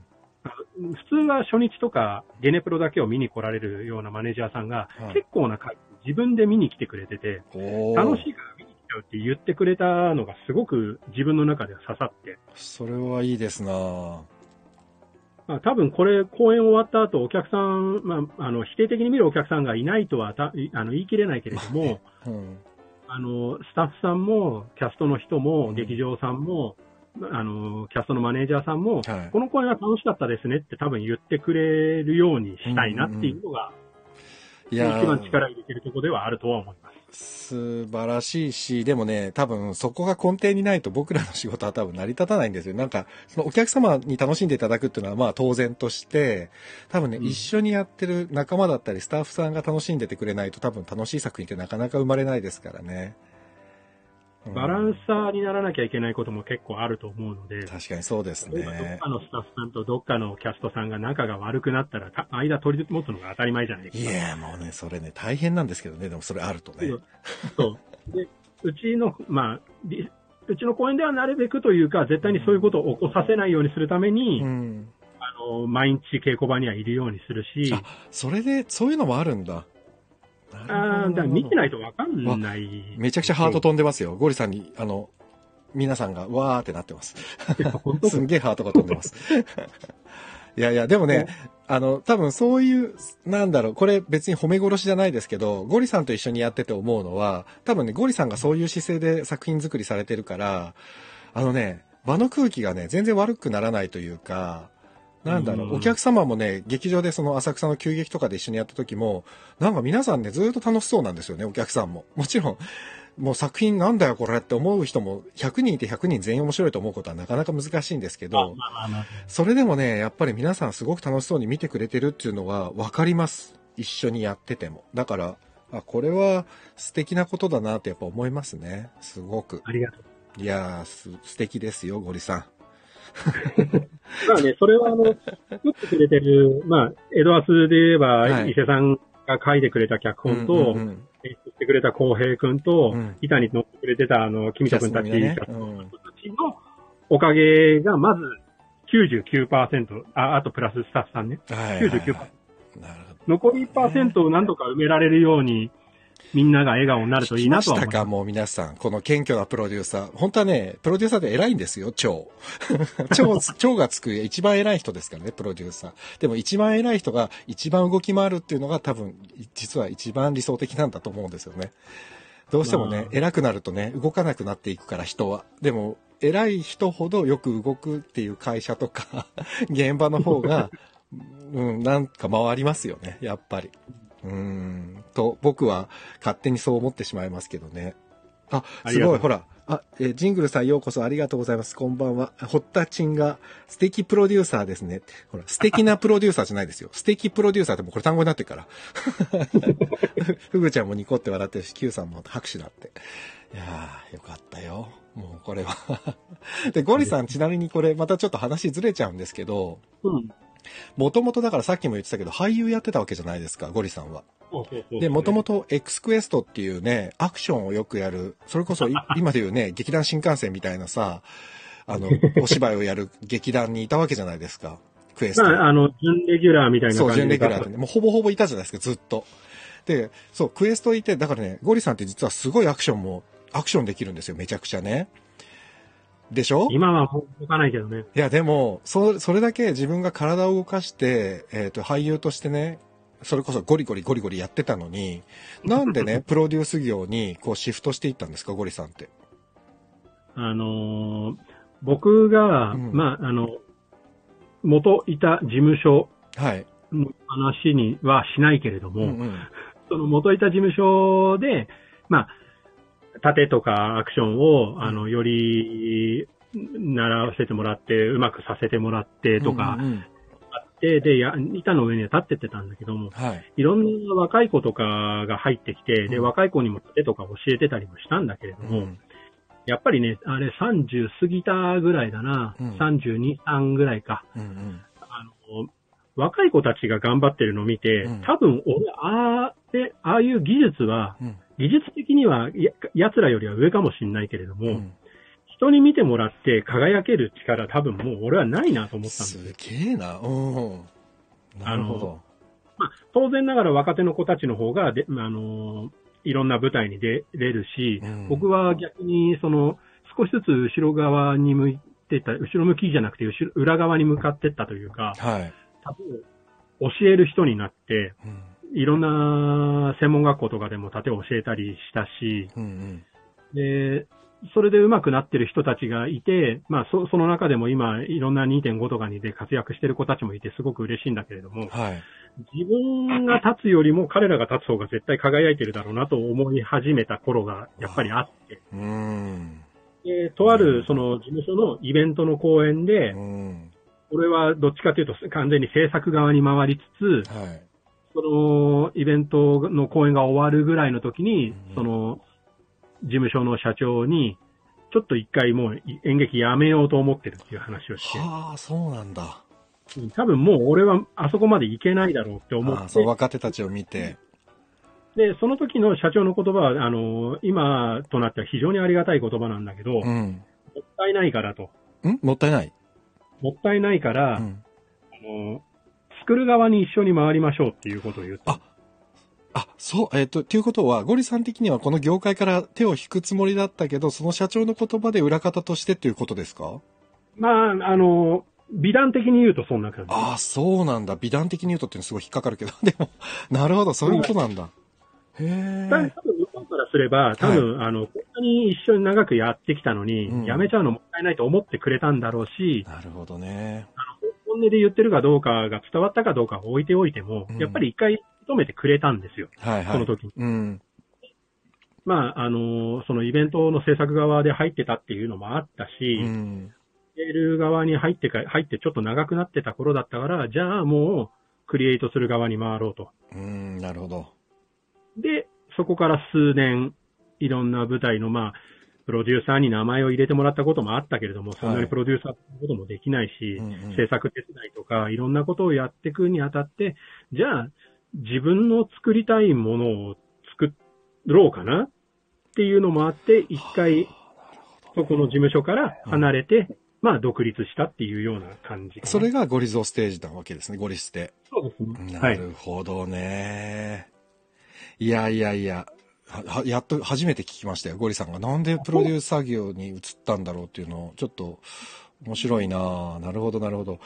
普通は初日とかゲネプロだけを見に来られるようなマネージャーさんが、はい。結構な回自分で見に来てくれてて、楽しいから見に来ちゃうって言ってくれたのがすごく自分の中で刺さって、それはいいですな。ぁまあ、多分これ公演終わった後お客さん、まあ、あの、否定的に見るお客さんがいないとはたいあの言い切れないけれども、[laughs] うん。あの、スタッフさんも、キャストの人もうん、劇場さんも、あの、キャストのマネージャーさんも、はいこの公演は楽しかったですねって多分言ってくれるようにしたいなっていうのが、いやー一番力入れてるところではあるとは思います。素晴らしいし、でもね、多分そこが根底にないと僕らの仕事は多分成り立たないんですよ。なんか、そのお客様に楽しんでいただくっていうのはまあ当然として、多分ね、うん一緒にやってる仲間だったりスタッフさんが楽しんでてくれないと多分楽しい作品ってなかなか生まれないですからね。うんバランサーにならなきゃいけないことも結構あると思うので、確かにそうです例えばどっね。かのスタッフさんとどっかのキャストさんが仲が悪くなったら、た間取り持つのが当たり前じゃないですか。いや、もうね、それね、大変なんですけどね、でもそれあるとね。そう。で、うちの、まあ、りうちの公演ではなるべくというか、絶対にそういうことを起こさせないようにするために、うん。あの、毎日稽古場にはいるようにするし、あ、それで、そういうのもあるんだ。ああ、だから見てないとわかんない。めちゃくちゃハート飛んでますよ。ゴリさんに、あの、皆さんがわーってなってます。すんげえハートが飛んでます。いやいや、でもね、あの、多分そういう、なんだろう、これ別に褒め殺しじゃないですけど、ゴリさんと一緒にやってて思うのは、多分ね、ゴリさんがそういう姿勢で作品作りされてるから、あのね、場の空気がね、全然悪くならないというか、なんだろうお客様もね、劇場でその浅草の急劇とかで一緒にやった時も、なんか皆さんね、ずっと楽しそうなんですよね、お客さんも。もちろん、もう作品なんだよこれって思う人も100人いて100人全員面白いと思うことはなかなか難しいんですけまあど、それでもね、やっぱり皆さんすごく楽しそうに見てくれてるっていうのは分かります。一緒にやってても。だから、あ、これは素敵なことだなってやっぱ思いますね。すごく。ありがとう。いやー、す素敵ですよ、ゴリさん。[laughs] まあね、それはあの、作ってくれてる、まあ、エドワスで言えば、はい。伊勢さんが書いてくれた脚本と、うんうんうん。演出してくれた浩平くんと、うん。板に乗ってくれてた、あの、君とくんたち、ね。キャストの人たちのおかげが、まず99%、あ、あとプラススタッフさんね。はいはいはい。99%なるほど。残り1%を何とか埋められるように、みんなが笑顔になるといいなとは思いましたかもう皆さん。この謙虚なプロデューサー。本当はね、プロデューサーで偉いんですよ、超。[laughs] 超、超がつく一番偉い人ですからね、プロデューサー。でも一番偉い人が一番動き回るっていうのが多分、実は一番理想的なんだと思うんですよね。どうしてもね、まあ偉くなるとね、動かなくなっていくから人は。でも、偉い人ほどよく動くっていう会社とか、[laughs] 現場の方が、うん、なんか回りますよね、やっぱり。うーん、と、僕は勝手にそう思ってしまいますけどね。あ、すごい、ほら。あ、えージングルさんようこそありがとうございます。こんばんは。ホッタチンが素敵プロデューサーですね。ほら、素敵なプロデューサーじゃないですよ。[laughs] 素敵プロデューサーってもうこれ単語になってるから。[laughs] ふぐちゃんもニコって笑ってるし、Q さんも拍手だって。いやー、よかったよ。もうこれは。[laughs] で、ゴリさんちなみにこれまたちょっと話ずれちゃうんですけど、うん。もともとだからさっきも言ってたけど、俳優やってたわけじゃないですか、ゴリさんは。そうそうそうで、もともと X クエストっていうね、アクションをよくやる、それこそい [laughs] 今で言うね、劇団新幹線みたいなさ、あの、[laughs] お芝居をやる劇団にいたわけじゃないですか、クエスト。まあ、あの、準レギュラーみたいなそう、感じで。準レギュラーでね、もうほぼほぼいたじゃないですか、ずっと。で、そう、クエストいて、だからね、ゴリさんって実はすごいアクションも、アクションできるんですよ、めちゃくちゃね。でしょ？今はもう動かないけどね。いや、でも、そ、それだけ自分が体を動かして、えっ、と、俳優としてね、それこそゴリゴリゴリゴリやってたのに、なんでね、[laughs] プロデュース業にこうシフトしていったんですか、ゴリさんって。あのー僕が、うんまあ、あの、元いた事務所はい。の話にはしないけれども、うんうん。その元いた事務所で、まあ、盾とかアクションを、あの、より、習わせてもらって、うまくさせてもらってとかあって、で、や、板の上には立ってってたんだけども、はい。いろんな若い子とかが入ってきて、で、うん。若い子にも盾とか教えてたりもしたんだけれども、うん。やっぱりね、あれ30過ぎたぐらいだな、うん。32、3ぐらいか。うんうん。あの、若い子たちが頑張ってるのを見て、うん。多分俺、ああ、で、ああいう技術は、うん技術的にはや、奴らよりは上かもしれないけれども、うん人に見てもらって輝ける力多分もう俺はないなと思ったんですよ。すげえな。うん。なるほど。まあ、当然ながら若手の子たちの方がで、あの、いろんな舞台に出れるし、うん僕は逆にその、少しずつ後ろ側に向いてた、後ろ向きじゃなくて後ろ裏側に向かってったというか、はい。多分教える人になって、うんいろんな専門学校とかでも盾を教えたりしたし、うんうん。で、それで上手くなってる人たちがいて、まあそ、その中でも今、いろんな2.5とかにで活躍してる子たちもいてすごく嬉しいんだけれども、はい。自分が立つよりも彼らが立つ方が絶対輝いてるだろうなと思い始めた頃がやっぱりあって、うん。で、とあるその事務所のイベントの公演でう、ん。俺はどっちかというと完全に制作側に回りつつ、はい。そのイベントの公演が終わるぐらいの時にうん、その事務所の社長に、ちょっと一回もう演劇やめようと思ってるっていう話をして、はあ、そうなんだ。多分もう俺はあそこまで行けないだろうって思ってああ、そう、若手たちを見て。で、その時の社長の言葉は、あの、今となっては非常にありがたい言葉なんだけど、もうん。ったいないからと。ん？もったいない？もったいないから、うん。あの、作る側に一緒に回りましょうっていうことを言った。ああ、そう、えっ、と、ということは、ゴリさん的にはこの業界から手を引くつもりだったけど、その社長の言葉で裏方としてっていうことですか？まあ、あの、美談的に言うとそんな感じ。ああ、そうなんだ。美談的に言うとっていうのすごい引っかかるけど、[laughs] でも、なるほど、そういうことなんだ。へ多分え。向こうからすれば、多分、あの、こんなに一緒に長くやってきたのに、うんやめちゃうのもったいないと思ってくれたんだろうし、なるほどね。本音で言ってるかどうかが伝わったかどうかは置いておいても、うんやっぱり一回認めてくれたんですよ。はいはい。その時に。うん。まあ、あの、そのイベントの制作側で入ってたっていうのもあったし、うん。メール側に入ってか、入ってちょっと長くなってた頃だったから、じゃあもう、クリエイトする側に回ろうと。うん、なるほど。で、そこから数年、いろんな舞台の、まあ、プロデューサーに名前を入れてもらったこともあったけれども、そんなにプロデューサーってこともできないし、うんうん制作手伝いとか、いろんなことをやっていくにあたって、じゃあ、自分の作りたいものを作ろうかなっていうのもあって、一回、そこの事務所から離れて、まあ、独立したっていうような感じ。それがゴリゾーステージなわけですね、ゴリステ。そうですね。は。ないるほどね。いやいやいや、はやっと初めて聞きましたよ、ゴリさんが。なんでプロデュース作業に移ったんだろうっていうのを、ちょっと面白いななるほど、なるほど。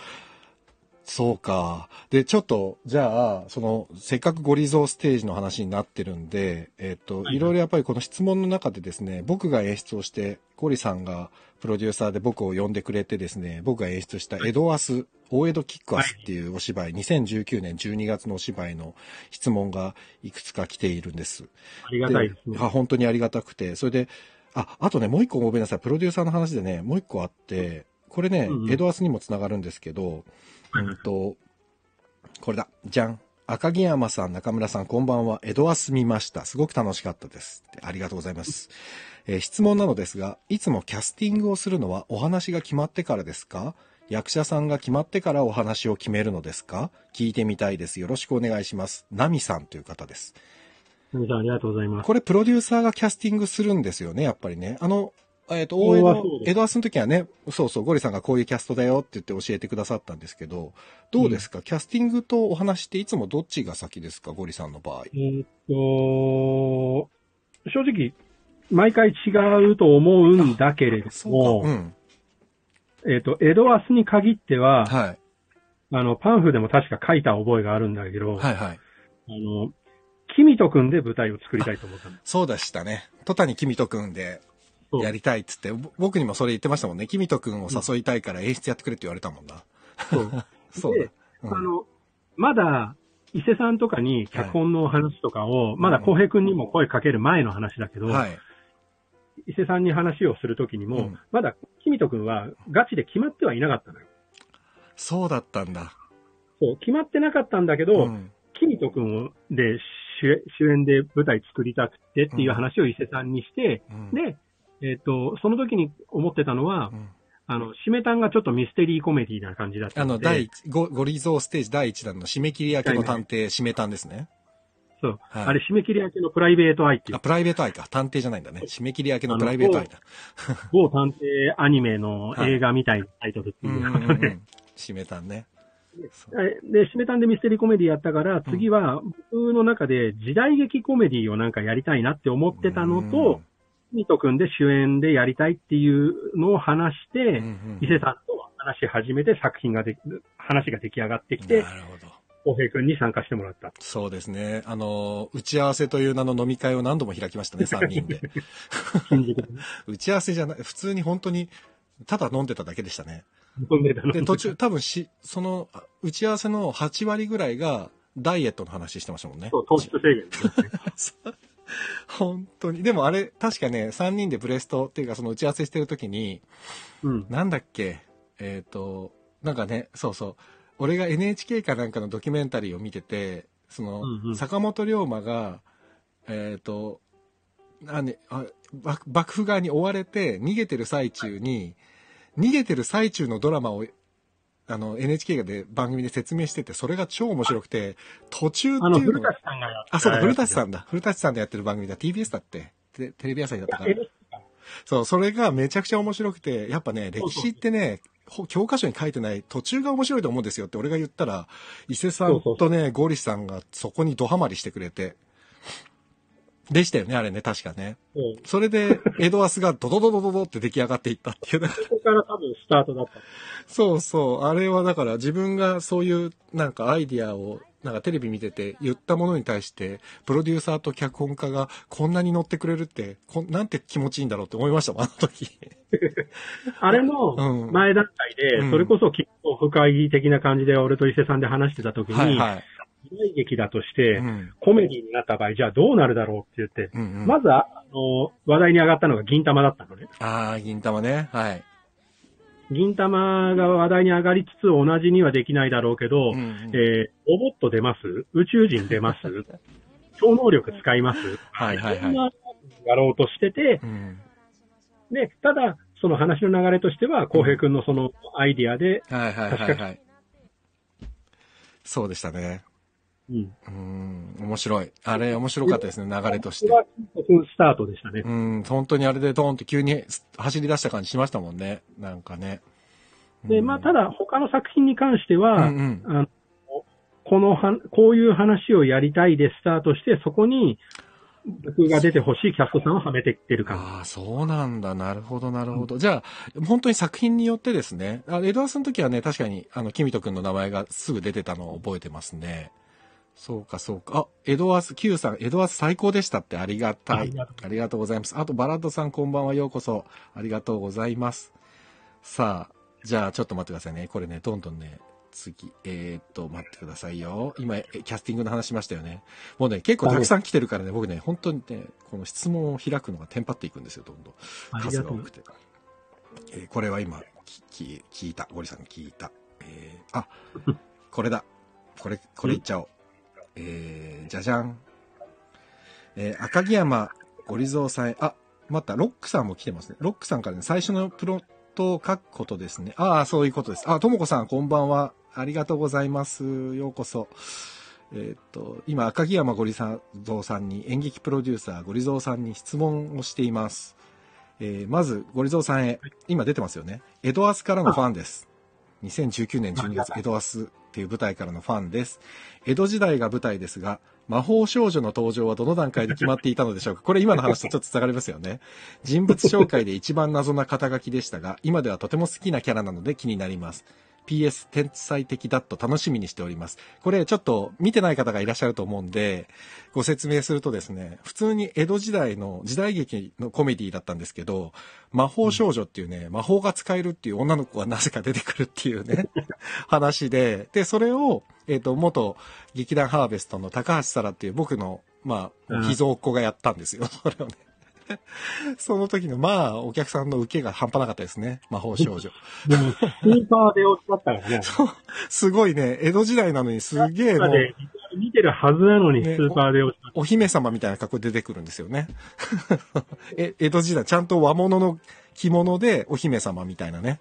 そうか。で、ちょっと、じゃあ、その、せっかくゴリゾーステージの話になってるんで、えっ、と、はいいろいろやっぱりこの質問の中でですね、僕が演出をして、ゴリさんがプロデューサーで僕を呼んでくれてですね、僕が演出したエドアス、大江戸キックアスっていうお芝居、2019年12月のお芝居の質問がいくつか来ているんです。ありがたいですね。あ本当にありがたくて、それで、あ、あとね、もう一個ごめんなさい、プロデューサーの話でね、もう一個あって、これね、うんうんエドアスにもつながるんですけど、はいうんと、これだ、じゃん。赤木山さん、中村さん、こんばんは。エドアス見ました。すごく楽しかったです。ありがとうございます。えー質問なのですが、いつもキャスティングをするのはお話が決まってからですか？役者さんが決まってからお話を決めるのですか？聞いてみたいです。よろしくお願いします。ナミさんという方です。皆さんありがとうございます。これプロデューサーがキャスティングするんですよね、やっぱりね。あの、えっ、と、そう大江戸はそうですエドアスの時はね、そうそう、ゴリさんがこういうキャストだよって言って教えてくださったんですけど、どうですか、キャスティングとお話っていつもどっちが先ですか、ゴリさんの場合。えーっと、正直、毎回違うと思うんだけれどもか。う、ん。えーっと、エドアスに限っては、はい。あの、パンフでも確か書いた覚えがあるんだけど、はいはい。あの、キミト君で舞台を作りたいと思ったの。そうでしたね。戸谷君とくんでやりたいっつって、ぼ僕にもそれ言ってましたもんね。君とくんを誘いたいから演出やってくれって言われたもんな。そう [laughs] そうだで。うんあの、まだ、伊勢さんとかに脚本の話とかを、まだうん浩平君にも声かける前の話だけど、はい。伊勢さんに話をするときにも、うんまだ、キミト君はガチで決まってはいなかったのよ。そうだったんだ。そう、決まってなかったんだけど、うんキミト君をで主主演で舞台作りたくてっていう話を伊勢さんにして、うんで、えっ、と、その時に思ってたのは、うんあの、締め単がちょっとミステリーコメディな感じだったあの、第一、ゴゴリゾーステージ第1弾の締め切り明けの探偵、締めたんですね。そう、はいあれ締め切り明けのプライベートアイっていうあ、プライベートアイか。探偵じゃないんだね。締め切り明けのプライベートアイだ。某探偵アニメの映画みたいなタイトルってうんいううんうんうん。締めたんね。[laughs] で、締め単でミステリーコメディやったから、次は僕の中で時代劇コメディをなんかやりたいなって思ってたのと、ミト君で主演でやりたいっていうのを話して、うん、うんうん伊勢さんと話し始めて作品ができ、話が出来上がってきてな、るほど。浩平君に参加してもらった。そうですね。あの、打ち合わせという名の飲み会を何度も開きましたね、3人で。[laughs] 打ち合わせじゃない、普通に本当に、ただ飲んでただけでしたね。飲んでたので、途中、多分し、その、あ打ち合わせの8割ぐらいが、ダイエットの話してましたもんね。そう、糖質制限ね。[laughs] [laughs] 本当に。でもあれ、確かね、3人でブレストっていうか、その打ち合わせしてる時に、うん。なんだっけ、えっ、と、なんかね、そうそう。俺が NHK かなんかのドキュメンタリーを見てて、その、うんうん坂本龍馬が、えっ、と、何あ幕幕府側に追われて逃げてる最中に、逃げてる最中のドラマを、あの、NHK で番組で説明してて、それが超面白くて、途中っていうのが古舘さんがやったあ、そうだ、古舘さん。んだ。古舘さんでやってる番組だ。TBS だって。テテレビ朝日だったから。そう、それがめちゃくちゃ面白くて、やっぱね、歴史ってね、ほ教科書に書いてない途中が面白いと思うんですよって俺が言ったら、伊勢さんとね、ゴリさんがそこにドハマりしてくれて。でしたよね、あれね、確かね。そうそれで、エドアスがドドドドドドって出来上がっていったっていうね。[laughs] そこから多分スタートだった。そうそう。あれはだから自分がそういうなんかアイディアをなんかテレビ見てて言ったものに対して、プロデューサーと脚本家がこんなに乗ってくれるって、こんなんて気持ちいいんだろうって思いましたもん、あの時。[laughs] あれうんの前段階で、うんそれこそ結構深い的な感じで俺と伊勢さんで話してた時に、はいはい。時代劇だとして、うん。コメディになった場合、じゃあどうなるだろうって言って、うんうん、まずは、あの、話題に上がったのが銀玉だったのね。ああ、銀玉ね。はい。銀玉が話題に上がりつつ同じにはできないだろうけど、うんうんえーロボット出ます？宇宙人出ます？[laughs] 超能力使います？はいはいはいそんなやろうとしてて、うん。で、ただ、その話の流れとしては、浩平君のそのアイディアで、はいはいはいはい。そうでしたね。うん。うん、面白い。あれ面白かったですね、流れとしてスタートでしたね。うん、本当にあれでドーンって急に走り出した感じしましたもんね。なんかね。で、まあ、ただ他の作品に関しては、うんうんあのこのは、こういう話をやりたいでスタートして、そこに僕が出てほしいキャストさんをはめてきてる感じ。ああ、そうなんだ。なるほど、なるほど。じゃあ、本当に作品によってですね。あエドワースの時はね、確かに、あの、キミト君の名前がすぐ出てたのを覚えてますね。そうか、そうか。あ、エドワース Q さん、エドワース最高でしたってありがたいありがと。うございます。あと、バラッドさんこんばんはようこそ。ありがとうございます。さあ、じゃあちょっと待ってくださいね。これね、どんどんね、次。えー、っと、待ってくださいよ。今、えキャスティングの話しましたよね。もうね、結構たくさん来てるからね、僕ね、本当にね、この質問を開くのがテンパっていくんですよ、どんどん。数が多くて。えーこれは今、きき聞いた。ゴリさんに聞いた。えーあ、これだ。これ、これいっちゃおう。えー、じゃじゃん。えー赤城山ゴリゾーさんへ、あ、また、ロックさんも来てますね。ロックさんからね、最初のプロットを書くことですね。ああ、そういうことです。あ、ともこさん、こんばんは。ありがとうございます。ようこそ。えーっと、今、赤城山ゴリゾーさんに、演劇プロデューサーゴリゾーさんに質問をしています。えーまず、ゴリゾーさんへ、今出てますよね。エドアスからのファンです。2019年12月、エドアスっていう舞台からのファンです。江戸時代が舞台ですが、魔法少女の登場はどの段階で決まっていたのでしょうか？これ今の話とちょっと繋がりますよね。人物紹介で一番謎な肩書きでしたが、今ではとても好きなキャラなので気になります。PS 天才的だと楽しみにしております。これちょっと見てない方がいらっしゃると思うんで、ご説明するとですね、普通に江戸時代の時代劇のコメディだったんですけど、魔法少女っていうね、魔法が使えるっていう女の子がなぜか出てくるっていうね、[laughs] 話で、で、それを、えっ、と、元劇団ハーベストの高橋沙羅っていう僕の、まあ、うん秘蔵っ子がやったんですよ、それをね。[laughs] その時の、まあ、お客さんの受けが半端なかったですね。魔法少女。[laughs] でも、スーパーで落ちだったからね。すごいね、江戸時代なのにすげえ見てるはずなのに、スねーパーで落ちだっお姫様みたいな格好で出てくるんですよね。[laughs] え、江戸時代、ちゃんと和物の着物でお姫様みたいなね。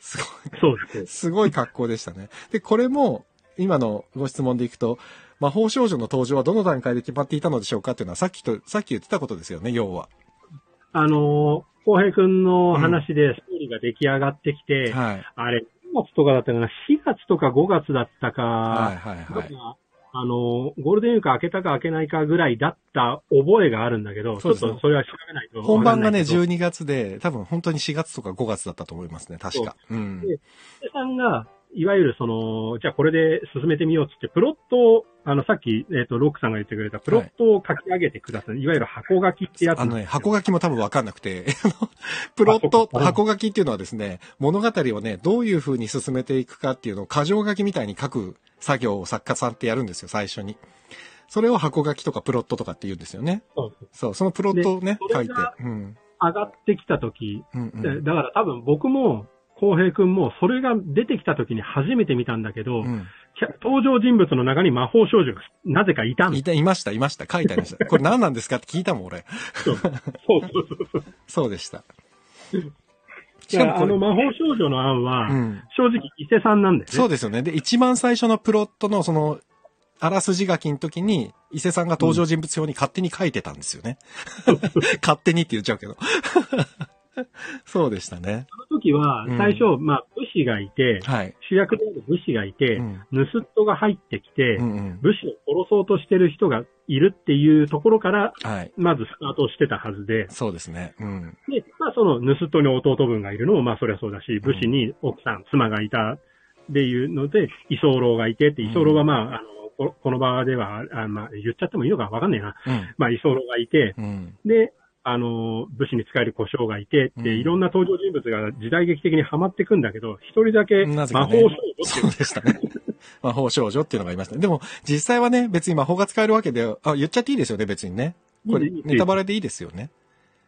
すごい。た。そうです。すごい格好でしたね。で、これも、今のご質問でいくと、魔法少女の登場はどの段階で決まっていたのでしょうかっていうのはさっきと、さっき言ってたことですよね、要は。あのー、浩平くんの話でストーリーが出来上がってきて、はい。あれ、5月とかだったかな、4月とか5月だったか、はいはいはい。まああの、ゴールデンウィーク開けたか開けないかぐらいだった覚えがあるんだけど、ねょっとそれは調べないと。本番がね、わかんないけど12月で、多分本当に4月とか5月だったと思いますね、確か。うん。ででさんが、いわゆるその、じゃあこれで進めてみようっつって、プロットを、あの、さっき、えっ、と、ロックさんが言ってくれた、プロットを書き上げてください。い、わゆる箱書きってやつあのね。箱書きも多分わかんなくて、[laughs] プロット、箱書きっていうのはですね、物語をね、どういう風に進めていくかっていうのを箇条書きみたいに書く作業を作家さんってやるんですよ、最初に。それを箱書きとかプロットとかって言うんですよね。そうそうそのプロットをねで、書いて。うん。上がってきた時、うんうんでだから多分僕も、浩平くんも、それが出てきた時に初めて見たんだけど、うん。登場人物の中に魔法少女がなぜかいたんいた、いました、いました。書いてありました。これ何なんですかって聞いたもん、俺。そうそうそうそう。そうでした。しだかもこれの魔法少女の案は、うん。正直伊勢さんなんだよね。そうですよね。で、一番最初のプロットのその、あらすじ書きの時に、伊勢さんが登場人物表に勝手に書いてたんですよね。[laughs] 勝手にって言っちゃうけど。[laughs] そうでしたね。その時はうん、最初、まあ、武士がいて、はい。主役である武士がいて、うん。盗人が入ってきて、うんうん。武士を殺そうとしてる人がいるっていうところから、はい。まずスタートしてたはずで、そうですね。うん。で、まあその盗人に弟分がいるのも、まあそりゃそうだし、武士に奥さん、妻がいたっていうので、居候がいてって、居候はまあ、あの、ここの場では、あまあ言っちゃってもいいのかわかんないな。うん。まあ居候がいて、うん。で、あの、武士に使える胡椒がいてって、うんいろんな登場人物が時代劇的にはまってくんだけど、一人だけ魔法少女ってそうでしたね。[laughs] 魔法少女っていうのがいましたね。でも、実際はね、別に魔法が使えるわけで、あ、言っちゃっていいですよね、別にね。これ、いいいいネタバレでいいですよね。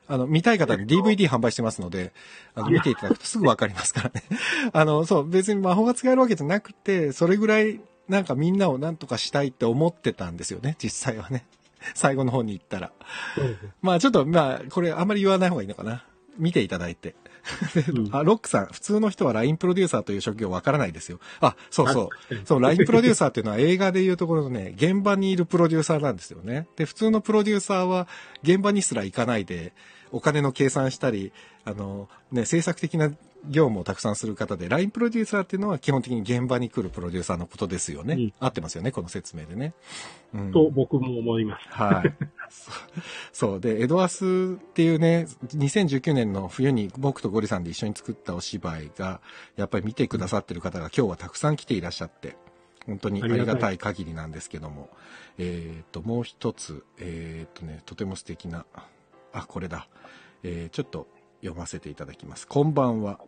あの、見たい方に DVD 販売してますので、あの、見ていただくとすぐわかりますからね。[laughs] あの、そう、別に魔法が使えるわけじゃなくて、それぐらい、なんかみんなをなんとかしたいって思ってたんですよね、実際はね。[laughs] 最後の方に行ったら。まあちょっと、まあ、これあんまり言わない方がいいのかな。見ていただいて。うん [laughs] あ、ロックさん、普通の人は LINE プロデューサーという職業わからないですよ。あ、そうそう。う。そう、LINE プロデューサーっていうのは映画でいうところのね、現場にいるプロデューサーなんですよね。で、普通のプロデューサーは現場にすら行かないで、お金の計算したり、あの、ね、制作的な業務をたくさんする方で、ラインプロデューサーっていうのは基本的に現場に来るプロデューサーのことですよね。うん合ってますよね、この説明でね。うんと僕も思います。はい。[laughs] そう。で、エドアスっていうね、2019年の冬に僕とゴリさんで一緒に作ったお芝居が、やっぱり見てくださってる方が今日はたくさん来ていらっしゃって、本当にありがたい限りなんですけども、えっ、と、もう一つ、えっ、とね、とても素敵な、あ、これだ。えーちょっと読ませていただきます。こんばんは。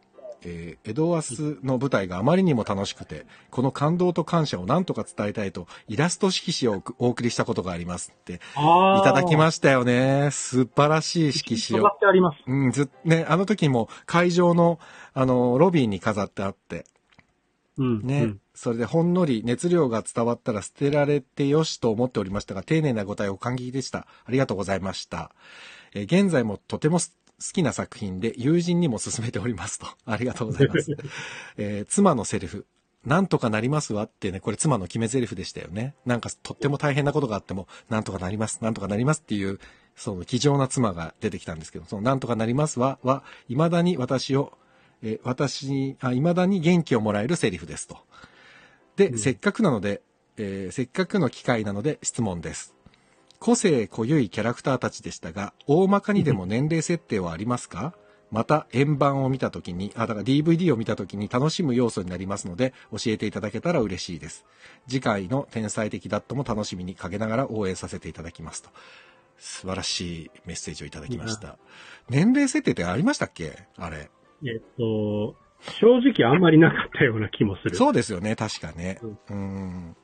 えーエドワスの舞台があまりにも楽しくて、この感動と感謝を何とか伝えたいと、イラスト色紙をお送りしたことがありますって、あいただきす。ましたよね。素晴らしい色紙を。ってあります。うん、ずっ、ね、あの時も会場の、あの、ロビーに飾ってあって、うん。ね、うんそれでほんのり熱量が伝わったら捨てられてよしと思っておりましたが、丁寧なご対応感激でした。ありがとうございました。えー現在もとてもす好きな作品で友人にも勧めておりますと。[laughs] ありがとうございます。[laughs] えー妻のセリフ。なんとかなりますわってね、これ妻の決め台詞でしたよね。なんかとっても大変なことがあっても、なんとかなります、なんとかなりますっていう、その気丈な妻が出てきたんですけど、そのなんとかなりますわは、未だに私を、えー私に、あ、未だに元気をもらえるセリフですと。で、うんせっかくなので、えーせっかくの機会なので質問です。個性濃ゆいキャラクターたちでしたが、大まかにでも年齢設定はありますか？また、円盤を見たときに、あ、だから DVD を見たときに楽しむ要素になりますので、教えていただけたら嬉しいです。次回の天才的ダットも楽しみにかけながら応援させていただきますと。素晴らしいメッセージをいただきました。年齢設定ってありましたっけ？あれ。えっと、正直あんまりなかったような気もする。そうですよね、確かね。うんうん。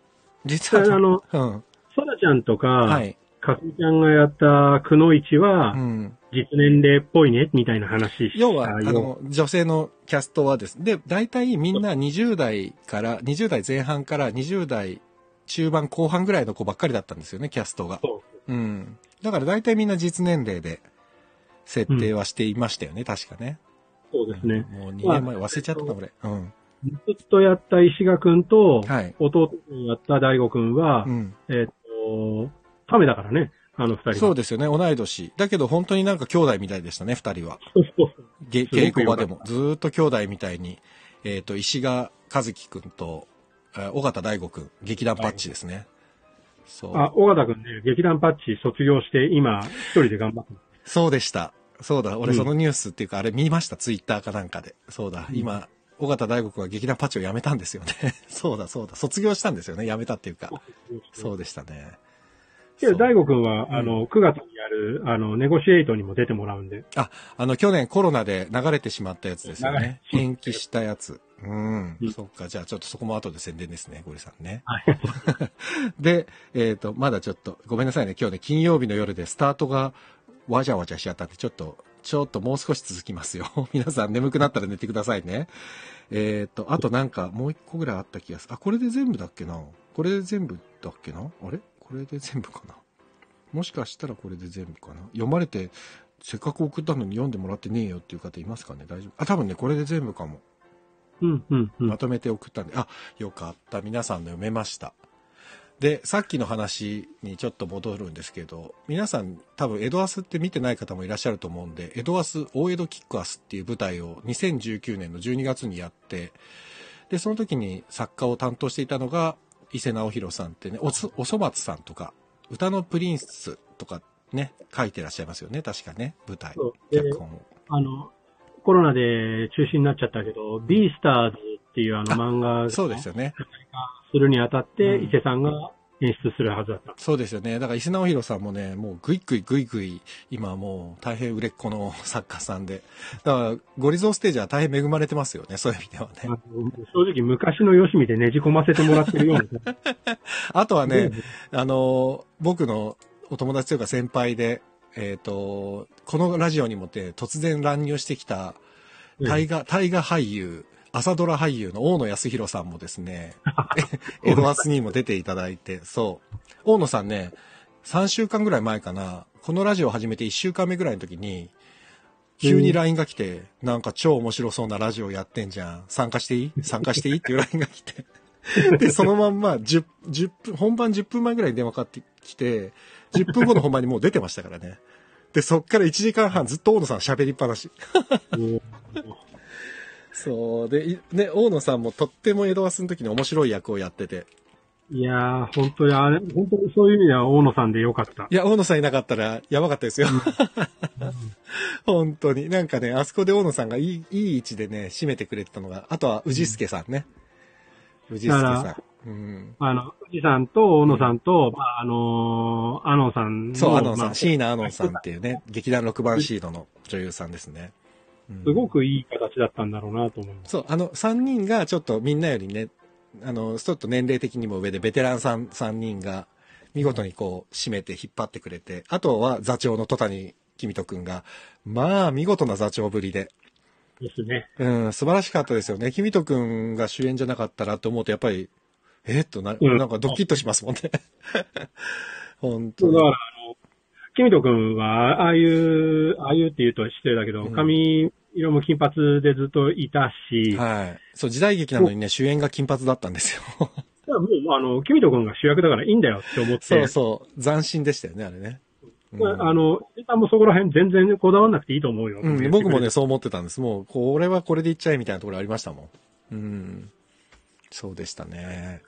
実は、あの、うん。ソラちゃんとか、はい。かすみちゃんがやったくのいちは、うん。実年齢っぽいね、みたいな話要は、あよの、女性のキャストはですね、で、大体みんな20代から、20代前半から20代中盤後半ぐらいの子ばっかりだったんですよね、キャストが。そううん。だから大体みんな実年齢で設定はしていましたよね、確かね。そうですね。もう2年前忘れちゃったな、俺。うん。ずっとやった石賀くんと、はい。弟くんやった大悟くんは、うん。えっと、ためだからね、あの二人は。そうですよね、同い年。だけど本当になんか兄弟みたいでしたね、二人は。そうそうそ稽古場で。もずーっと兄弟みたいに、えっ、と、石賀和樹くんと、あ尾形大悟くん、劇団パッチですね。そう。あ、尾形くんね、劇団パッチ卒業して、今、一人で頑張って。そうでした。そうだ、俺うんそのニュースっていうか、あれ見ました、ツイッターかなんかで。そうだ、うん今、尾形大悟くんは劇団パッチを辞めたんですよね。[laughs] そうだ、そうだ、卒業したんですよね、辞めたっていうか。そうでしたね。けど、大悟くんは、うんあの、9月にやる、あの、ネゴシエイトにも出てもらうんで。あ、あの、去年コロナで流れてしまったやつですよね。延期したやつ。うん。うんそっか。じゃあ、ちょっとそこも後で宣伝ですね、ゴリさんね。はい。[laughs] で、えっ、と、まだちょっと、ごめんなさいね。今日ね、金曜日の夜でスタートがわちゃわちゃしちゃったんで、ちょっと、ちょっともう少し続きますよ。[laughs] 皆さん眠くなったら寝てくださいね。えっ、と、あとなんかもう一個ぐらいあった気がする。あ、これで全部だっけな？これで全部だっけな？あれ？これで全部かな？もしかしたらこれで全部かな？読まれて、せっかく送ったのに読んでもらってねえよっていう方いますかね？大丈夫？あ、多分ね、これで全部かも。うん、うん、うんま。とめて送ったんで、あ、よかった。皆さんの読めました。で、さっきの話にちょっと戻るんですけど、皆さん多分エドアスって見てない方もいらっしゃると思うんで、エドアス、大江戸キックアスっていう舞台を2019年の12月にやって、で、その時に作家を担当していたのが伊勢直弘さんってね、おそ、おそ松さんとか、歌のプリンスとかね、書いてらっしゃいますよね、確かね、舞台脚本を。あの、コロナで中止になっちゃったけど、ビースターズっていうあの漫画がそうですよね。するにあたって、うん伊勢さんが演出するはずだった。そうですよね。だから伊勢直弘さんもね、もうぐいぐいぐいぐい、今もう大変売れっ子の作家さんで。だから、ゴリゾーステージは大変恵まれてますよね、そういう意味ではね。正直昔のよしみでねじ込ませてもらってるような。[laughs] あとはね、あの、僕のお友達というか先輩で、えっ、と、このラジオにもって突然乱入してきた、大河、大河俳優、朝ドラ俳優の大野康弘さんもですね、[laughs] エドワスにも出ていただいて、そう。大野さんね、3週間ぐらい前かな、このラジオを始めて1週間目ぐらいの時に、急に LINE が来て、なんか超面白そうなラジオやってんじゃん。参加していい？参加していい？っていう LINE が来て。で、そのまんま10、10分、本番10分前ぐらいに電話かかってきて、10分後の本番にもう出てましたからね。で、そっから1時間半ずっと大野さん喋りっぱなし。そう。で、いね、大野さんもとっても江戸ワスの時に面白い役をやってて。いやー、本当にあれ、本当にそういう意味では大野さんでよかったい。や、大野さんいなかったらやばかったですよ。[laughs] 本当に。なんかね、あそこで大野さんがいい、いい位置でね、締めてくれてたのが、あとは氏助さんね。氏助ださかん。うん。あの、富士さんと大野さんと、まあ、あのー、アノンさんのそう、アノンさん、まあ椎名アノンさんっていうね、劇団6番シードの女優さんですね。うんすごくいい形だったんだろうなと思います。そう、あの、3人がちょっとみんなよりね、あの、ちょっと年齢的にも上でベテランさん3人が見事にこう締めて引っ張ってくれて、あとは座長の戸谷君人くんが、まあ見事な座長ぶりで、ですね。うん、素晴らしかったですよね。君人くんが主演じゃなかったらと思うと、やっぱり、えーっとな、うんなんかドキッとしますもんね。[laughs] 本当に。だから、あの、キミト君は、ああいう、ああいうって言うと失礼だけど、うん髪色も金髪でずっといたし、はい。そう、時代劇なのにね、主演が金髪だったんですよ。[laughs] もう、あの、キミト君が主役だからいいんだよって思って、そうそう。斬新でしたよね、あれね。うんまああの、伊さんもそこら辺全然こだわんなくていいと思うよ。うん、僕もね、そう思ってたんです。もう、これはこれでいっちゃえみたいなところありましたもん。うん。そうでしたね。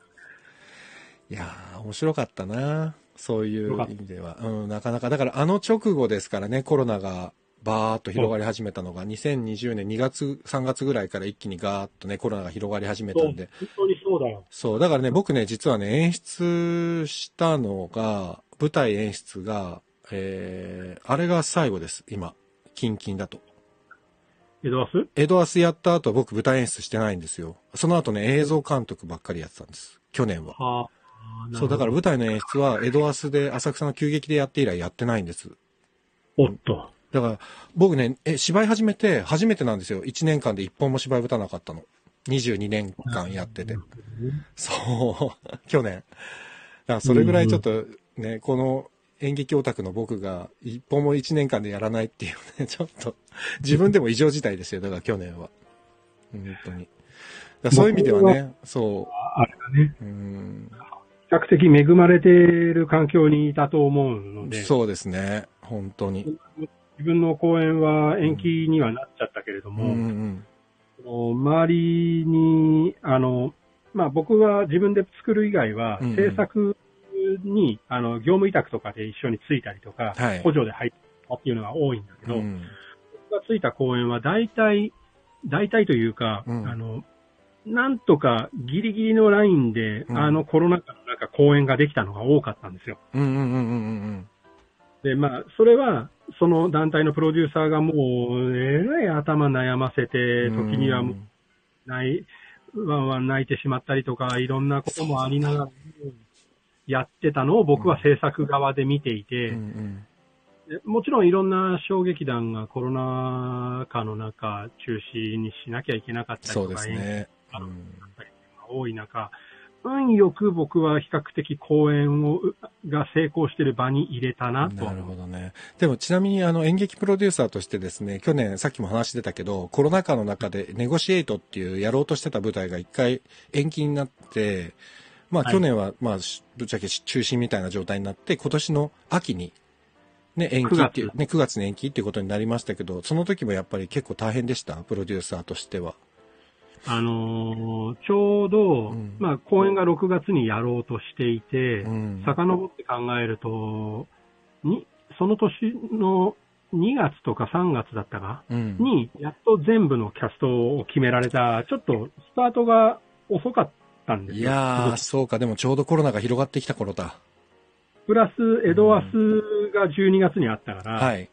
いやー、面白かったな。そういう意味では。うん、なかなか。だからあの直後ですからね、コロナがバーっと広がり始めたのが、2020年2月、3月ぐらいから一気にガーッとね、コロナが広がり始めたんで。本当にそうだよ。そう、だからね、僕ね、実はね、演出したのが、舞台演出が、えー、あれが最後です、今。キンキンだと。エドワス？エドアスやった後僕舞台演出してないんですよ。その後ね、映像監督ばっかりやってたんです。去年は。はあ。そう、だから舞台の演出はエドアスで浅草の急激でやって以来やってないんです。おっと。だから僕ね、え、芝居始めて初めてなんですよ。1年間で1本も芝居打たなかったの。22年間やってて。そう、去年。だからそれぐらいちょっとね、この演劇オタクの僕が一本も1年間でやらないっていうね、ちょっと自分でも異常事態ですよ。だから去年は。本当に。そういう意味ではね、そあれだね。う。うん比較的恵まれている環境にいたと思うので、そうですね。本当に。自分の公演は延期にはなっちゃったけれどうんも、うんその周りに、あの、まあ僕は自分で作る以外はうんうん、制作に、あの、業務委託とかで一緒についたりとか、はい補助で入ったっていうのが多いんだけど、うん。僕がついた公演は大体、大体というか、うんあの、なんとかギリギリのラインで、うんあのコロナ禍の中公演ができたのが多かったんですよ。で、まあ、それは、その団体のプロデューサーがもう、えらい頭悩ませて、うん。時にはもう、ない、わんわん泣いてしまったりとか、いろんなこともありながら、やってたのを僕は制作側で見ていて、うんうんでもちろんいろんな小劇団がコロナ禍の中、中止にしなきゃいけなかったりそうとか、ですね。あのうん多い中、運よく僕は比較的公演を、が成功してる場に入れたなと。なるほどね。でもちなみにあの演劇プロデューサーとしてですね、去年さっきも話出たけど、コロナ禍の中でネゴシエイトっていうやろうとしてた舞台が一回延期になって、まあはい去年はまあしぶっちゃけ中止みたいな状態になって、今年の秋にね、延期っていう、9ね、9月に延期っていうことになりましたけど、その時もやっぱり結構大変でした、プロデューサーとしては。あのーちょうど、うんまあ、公演が6月にやろうとしていて、うん。遡って考えると、に、その年の2月とか3月だったかうん。に、やっと全部のキャストを決められた、ちょっとスタートが遅かったんですよ。いやー、そうか、でもちょうどコロナが広がってきた頃だ。プラス、エドワスが12月にあったから、はい。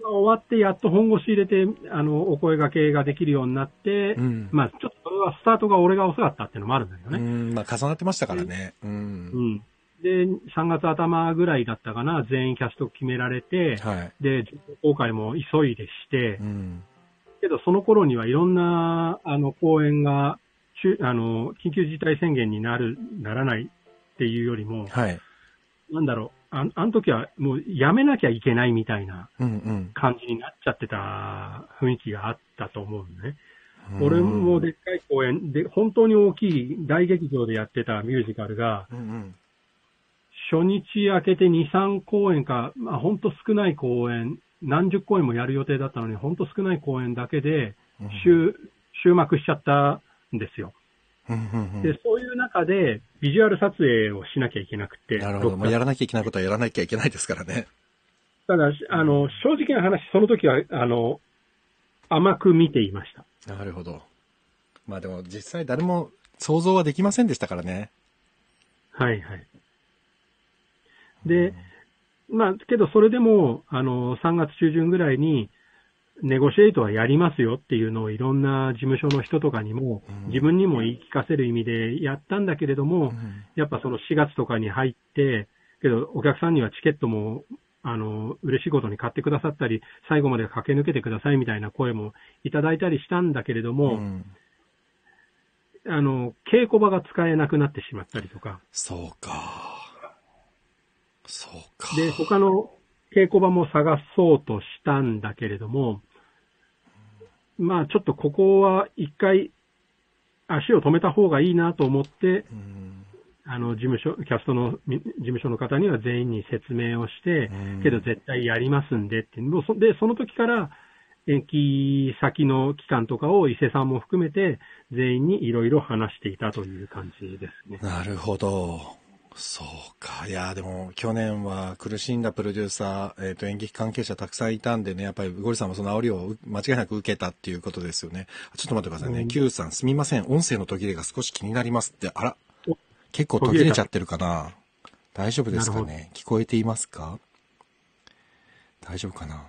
が終わって、やっと本腰入れて、あの、お声掛けができるようになって、うん。まあ、ちょっとそれはスタートが俺が遅かったっていうのもあるんだけどね。うん、まあ重なってましたからね。う。うんん。で、3月頭ぐらいだったかな、全員キャスト決められて、はい。で、公開も急いでしてう、ん。けどその頃にはいろんな、あの、公演が、あの、緊急事態宣言になる、ならないっていうよりも、はい。なんだろう、ああの時はもうやめなきゃいけないみたいなうんうん。感じになっちゃってた雰囲気があったと思うのね。俺もでっかい公演で、本当に大きい大劇場でやってたミュージカルが、うんうん。初日明けて2、3公演か、まあ本当少ない公演、何十公演もやる予定だったのに、本当少ない公演だけで、終幕しちゃったんですよ。うんうんうんで、そういう中で、ビジュアル撮影をしなきゃいけなくて。なるほど。まあ、やらなきゃいけないことはやらなきゃいけないですからね。ただ、あの、正直な話、その時は、あの、甘く見ていました。なるほど。まあでも実際誰も想像はできませんでしたからね。はいはい。で、まあ、けどそれでも、あの、3月中旬ぐらいに、ネゴシエイトはやりますよっていうのをいろんな事務所の人とかにも、うん自分にも言い聞かせる意味でやったんだけれども、うんやっぱその4月とかに入って、けどお客さんにはチケットも、あの、嬉しいことに買ってくださったり、最後まで駆け抜けてくださいみたいな声もいただいたりしたんだけれども、うんあの、稽古場が使えなくなってしまったりとか、そうか。そうか。で、他の稽古場も探そうとしたんだけれども、まあちょっとここは一回足を止めた方がいいなと思って、うんあの、事務所、キャストのみ事務所の方には全員に説明をしてうん、けど絶対やりますんでって、もうそで、その時から延期先の期間とかを伊勢さんも含めて全員にいろいろ話していたという感じですね。なるほど。そうか。いや、でも、去年は苦しんだプロデューサー、えっ、と、演劇関係者たくさんいたんでね、やっぱりゴリさんもその煽りを間違いなく受けたっていうことですよね。ちょっと待ってくださいね。うん Q さん、すみません。音声の途切れが少し気になりますって。あらお。結構途切れちゃってるかな大丈夫ですかね聞こえていますか？大丈夫かな？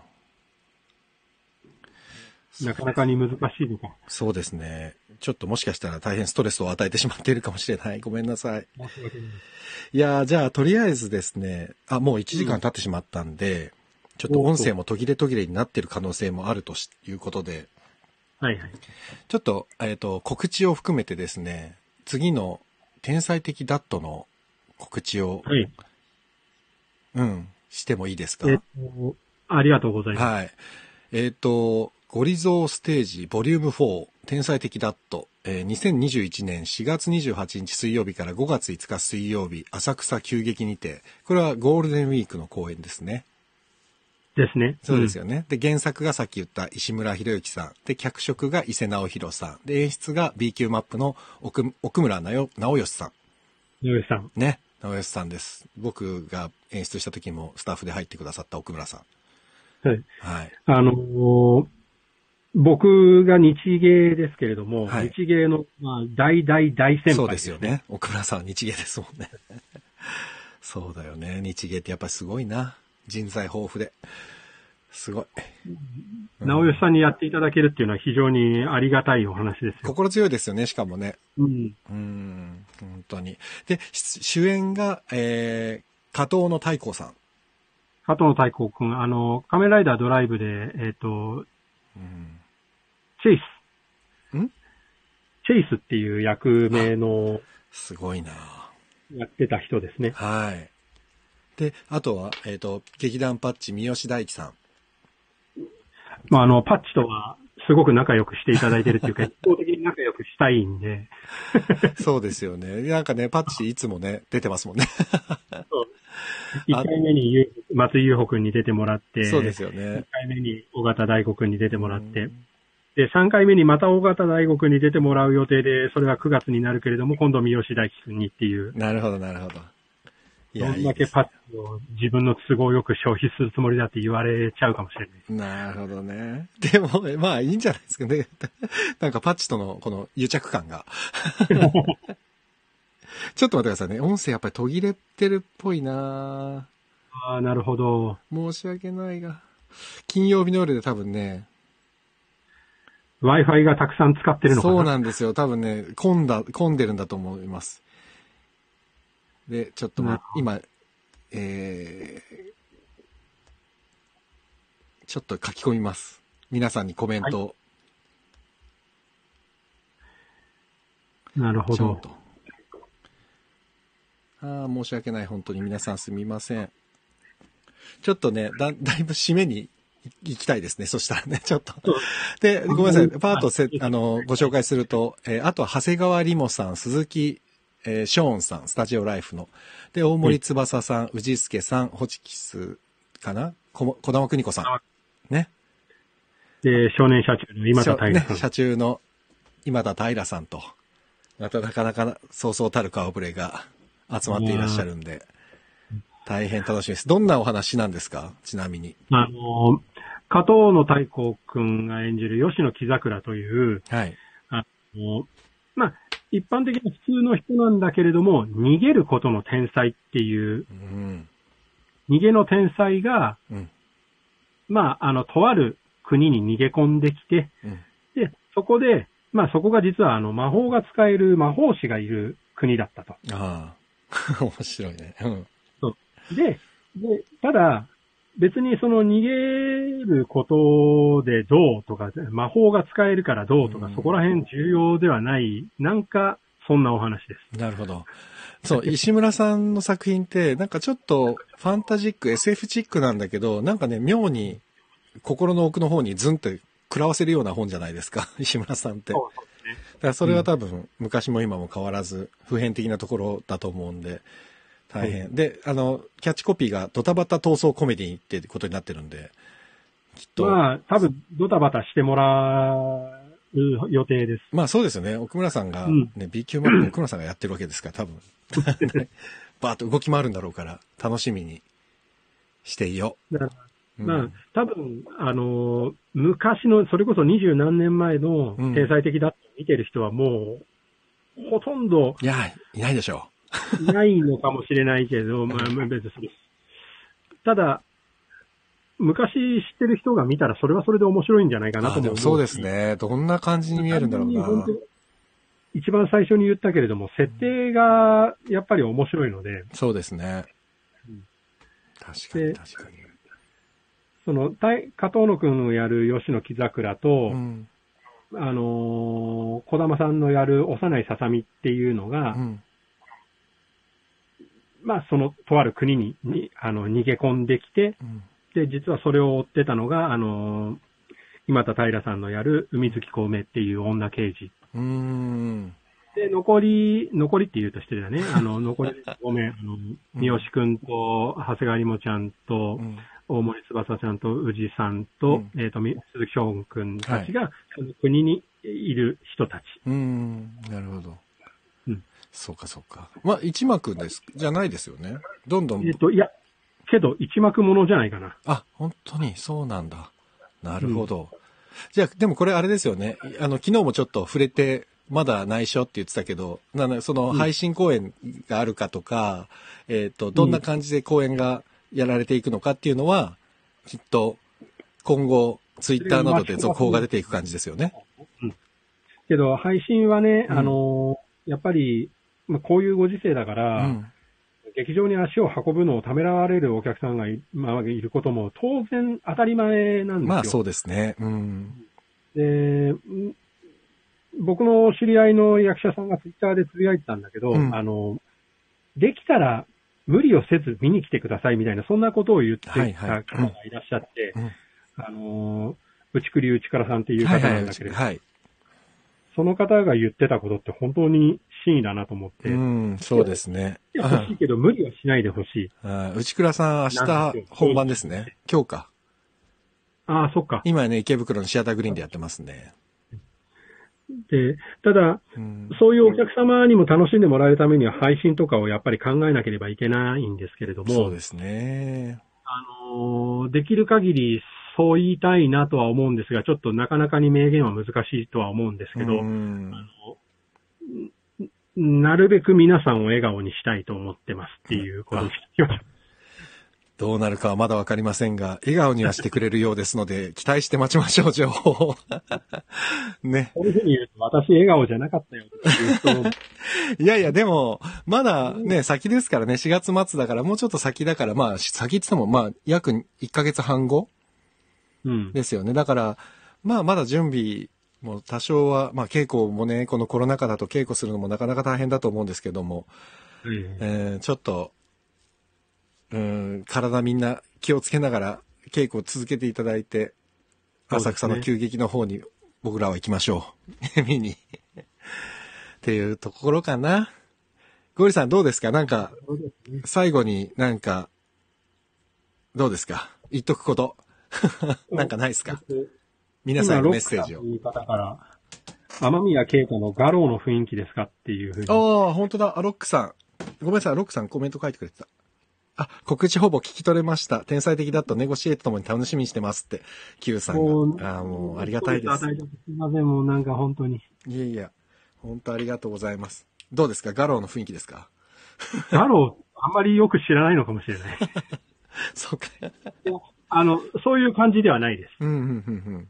なかなかに難しいのか。そうですね。ちょっともしかしたら大変ストレスを与えてしまっているかもしれない。ごめんなさい。申し訳ないいやーじゃあ、とりあえずですね、あ、もう1時間経ってしまったんで、ちょっと音声も途切れ途切れになってる可能性もあるとしいうことで、はいはい。ちょっと、えっ、と、告知を含めてですね、次の天才的ダットの告知を、はい。うん、してもいいですか？えっと、ありがとうございます。はい。えっ、と、ゴリゾーステージボリューム4天才的ダット、えー2021年4月28日水曜日から5月5日水曜日、浅草急激にて、これはゴールデンウィークの公演ですね。ですね。そうですよね。で、原作がさっき言った石村博之さん。で、脚色が伊勢直弘さん。で、演出が B 級マップの奥奥村直直義さん。井上さん。ね。直義さんです。僕が演出した時もスタッフで入ってくださった奥村さん。はい。はい。あのー僕が日芸ですけれども、はい日芸の、まあ、大大大先輩そうですよ。ね。奥村さんは日芸ですもんね。[laughs] そうだよね。日芸ってやっぱりすごいな。人材豊富で。すごい。うん直吉さんにやっていただけるっていうのは非常にありがたいお話ですよ。心強いですよね、しかもね。うん。うん、本当に。で、し主演が、えー、加藤の太閤さん。加藤太閤くん、あの、仮面ライダードライブで、えっ、と、うん、チェイス。ん？チェイスっていう役名のすごいなやってた人ですね。はい。で、あとは、えっ、と、劇団パッチ三好大樹さん。まあ、あの、パッチとはすごく仲良くしていただいてるっていうか、[laughs] 一方的に仲良くしたいんで、そうですよね。なんかね、パッチいつもね、出てますもんね。[laughs] 一回目にゆ松井優穂くんに出てもらって、そうですよ一ね。回目に尾形大吾くんに出てもらってう、んで、3回目にまた大吾くんに出てもらう予定で、それは9月になるけれども、今度三好大輝くんにっていう、なるほど、なるほど。いどや、んだけパッチを自分の都合よく消費するつもりだって言われちゃうかもしれない。なるほどね。でも、まあいいんじゃないですかね。[laughs] なんかパッチとのこの癒着感が。[laughs] ちょっと待ってくださいね。音声やっぱり途切れてるっぽいなああ、なるほど。申し訳ないが。金曜日の夜で多分ね、Wi-Fi がたくさん使ってるのかな？そうなんですよ。多分ね、混んだ、混んでるんだと思います。で、ちょっともうなるほど今、えー、ちょっと書き込みます。皆さんにコメントを。なるほど。ああ、申し訳ない。本当に皆さんすみません。ちょっとね、だ、[laughs] だいぶ締めに行きたいですね。そしたらね、[laughs] ちょっと。で、ごめんなさい。パートせはい、あの、ご紹介すると、えーあとは長谷川里モさん、鈴木、えーショーンさん、スタジオライフの。で、大森翼さん、氏助さん、ホチキスかな？こも、小玉邦子さん。ね。で、少年社長の今田大ね河、君。社中の、今田平さんと、またなかなかそうそうたる顔ぶれが集まっていらっしゃるんで、大変楽しみです。どんなお話なんですか？ちなみに。あの、加藤の太閤くんが演じる吉野木桜という、はい。あの、まあ、一般的な普通の人なんだけれども、逃げることの天才っていう、うん。逃げの天才が、うん。まあ、あの、とある国に逃げ込んできて、うん。で、そこで、まあそこが実はあの魔法が使える魔法師がいる国だったと。ああ。[laughs] 面白いね。うん。で、で、ただ、別にその逃げることでどうとか、魔法が使えるからどうとか、うんそこら辺重要ではない、なんか、そんなお話です。なるほど。そう、[laughs] 石村さんの作品って、なんかちょっとファンタジック、SF チックなんだけど、なんかね、妙に心の奥の方にズンって食らわせるような本じゃないですか、[laughs] 石村さんって。だかそうですね。らそれは多分、昔も今も変わらず、普遍的なところだと思うんで、大変。で、あの、キャッチコピーがドタバタ闘争コメディってことになってるんで、きっと、まあ、まあ、多分、ドタバタしてもらう予定です。そうですよね。奥村さんが、うんね、B 級マップ奥村さんがやってるわけですから、多分。[laughs] バーッと動き回るんだろうから、楽しみにしていよだからう。まあうん、多分、あのー昔の、それこそ二十何年前のうん天才的だって見てる人はもう、ほとんどいや、いないでしょいないのかもしれないけど、まあ、まあ別に。ただ、昔知ってる人が見たらそれはそれで面白いんじゃないかなと思う。そうです。ね。どんな感じに見えるんだろうな。一番最初に言ったけれども、設定がやっぱり面白いので、そうですねうん。確かにで確かに。その、大加藤野くんのやる吉野木桜と、うん。あのー小玉さんのやる幼いささみっていうのが、うん。まあ、その、とある国に、に、あの、逃げ込んできて、うん。で、実はそれを追ってたのが、あのー今田平さんのやる海月小梅っていう女刑事。うーん。で、残り、残りって言うとしてだね。あの、残りごめん、あの、[laughs] 三好くんと、長谷川りもちゃんとう、ん大森翼ちゃんと、宇治さんと、えっ、と、み鈴木翔吾くんたちが、その国にいる人たち。うーん。なるほど。うんそうかそうか。まあ、一幕です、じゃないですよね。どんどんえっ、。と、いや、けど、一幕ものじゃないかな。あ、本当に、そうなんだ。なるほど。じゃあ、でもこれあれですよね。あの、昨日もちょっと触れて、まだ内緒って言ってたけど、なのでそのうん配信公演があるかとか、えっ、と、どんな感じで公演がやられていくのかっていうのは、きっと、今後、ツイッターなどで続報が出ていく感じですよね。けど、配信はね、うんあのーやっぱり、まあ、こういうご時世だかうら、ん。劇場に足を運ぶのをためらわれるお客さんがい,、まあ、いることも当然当たり前なんですよ。まあ、そうですね。うん。で、ん僕の知り合いの役者さんがツイッターでつぶやいてたんだけど、うんあの、できたら無理をせず見に来てくださいみたいな、そんなことを言ってたはいはい方がいらっしゃって、うんあの、内栗内からさんっていう方はいはないんだけれど、はい。その方が言ってたことって本当に真意だなと思って、うん、そうですね。いや欲しいけど無理はしないでほしい。あ内倉さん、明日本番ですね。今日か。ああ、そっか。今ね、池袋のシアターグリーンでやってますね。で、ただ、うん。そういうお客様にも楽しんでもらえるためには配信とかをやっぱり考えなければいけないんですけれども、そうですね。あのーできる限りそう言いたいなとは思うんですが、ちょっとなかなかに明言は難しいとは思うんですけど、うんなるべく皆さんを笑顔にしたいと思ってますっていうことにしてきましどうなるかはまだわかりませんが、笑顔にはしてくれるようですので、[laughs] 期待して待ちましょう、情報を。[laughs] ね。こういうふうに言うと、私笑顔じゃなかったよってい [laughs] やいや、でも、まだね、先ですからね、4月末だから、もうちょっと先だから、まあ、先って言っても、まあ、約1ヶ月半後うん。ですよね。だから、まあ、まだ準備も多少は、まあ、稽古もね、このコロナ禍だと稽古するのもなかなか大変だと思うんですけども、ええーちょっと、うん、体みんな気をつけながら稽古を続けていただいて、浅草の急激の方に僕らは行きましょう。[laughs] 見に。っていうところかな。ゴリさんどうですか？なんか、最後になんか、どうですか？言っとくこと。[laughs] なんかないですか？皆さんへのメッセージを今。ロックだという方から、天宮慶太のガローの雰囲気ですかっていうふうに。ああ、本当だ。アロックさん。ごめんなさい、アロックさんコメント書いてくれてた。あ、告知ほぼ聞き取れました。天才的だとネゴシエートともに楽しみにしてますって、Q さんが。ああ、もうありがたいです。すいません、もうなんか本当に。いやいや、本当ありがとうございます。どうですか？ガローの雰囲気ですか？ガロー、あんまりよく知らないのかもしれない。[laughs] そうか。あの、そういう感じではないです。うん、うん、うん、うん。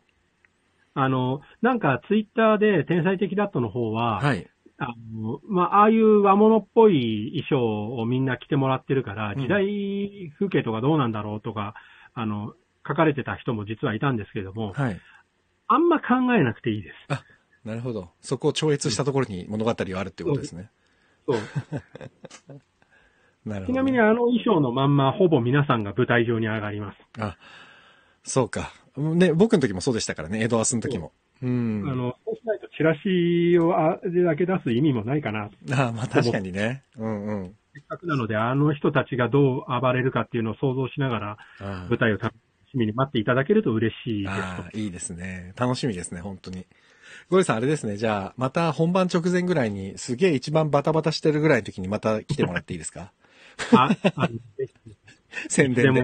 あの、なんかツイッターで天才的ダットの方は、はい。あの、まあ、ああいう和物っぽい衣装をみんな着てもらってるから、うん時代風景とかどうなんだろうとか、あの、書かれてた人も実はいたんですけれども、はい。あんま考えなくていいです。なるほど。そこを超越したところに物語はあるってことですね。そう。[laughs] なるほど。ちなみにあの衣装のまんま、ほぼ皆さんが舞台上に上がります。あ、そうか。ね、僕の時もそうでしたからね、エドワスの時も。うん。あの、そうしないとチラシをあれだけ出す意味もないかな。あまあ確かにね。うんうん。せっかくなので、あの人たちがどう暴れるかっていうのを想像しながら、あ舞台を楽しみに待っていただけると嬉しいですああ、いいですね。楽しみですね、本当に。ゴリさん、あれですね。じゃあ、また本番直前ぐらいに、すげえ一番バタバタしてるぐらいの時にまた来てもらっていいですか？と。あ、あのぜひ宣伝で。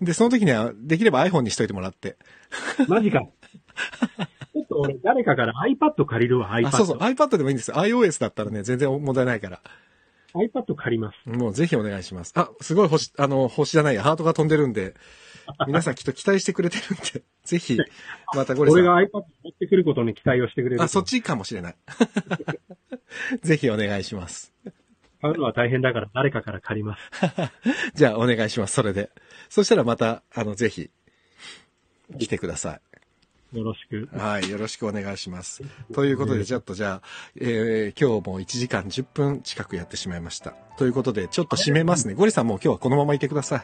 でその時には、できれば iPhone にしといてもらって。マジか。ちょっと俺、誰かから iPad 借りるわ、iPad。あ、そうそう、iPad でもいいんですよ。iOS だったらね、全然問題ないから。iPad 借ります。もうぜひお願いします。あ、すごい星、あの、星じゃないや、ハートが飛んでるんで、皆さんきっと期待してくれてるんで、[laughs] ぜひ、またゴリさん。俺が iPad 持ってくることに期待をしてくれる。あ、そっちかもしれない。[laughs] ぜひお願いします。買うのは大変だから誰かから借ります。[laughs] じゃあお願いします、それで。そしたらまた、あの、ぜひ、来てくださよろしくい。。はい、よろしくお願いします。ということで、ちょっとじゃあ、えー今日も1時間10分近くやってしまいました。ということで、ちょっと締めますね。ゴリさんもう今日はこのままいてください。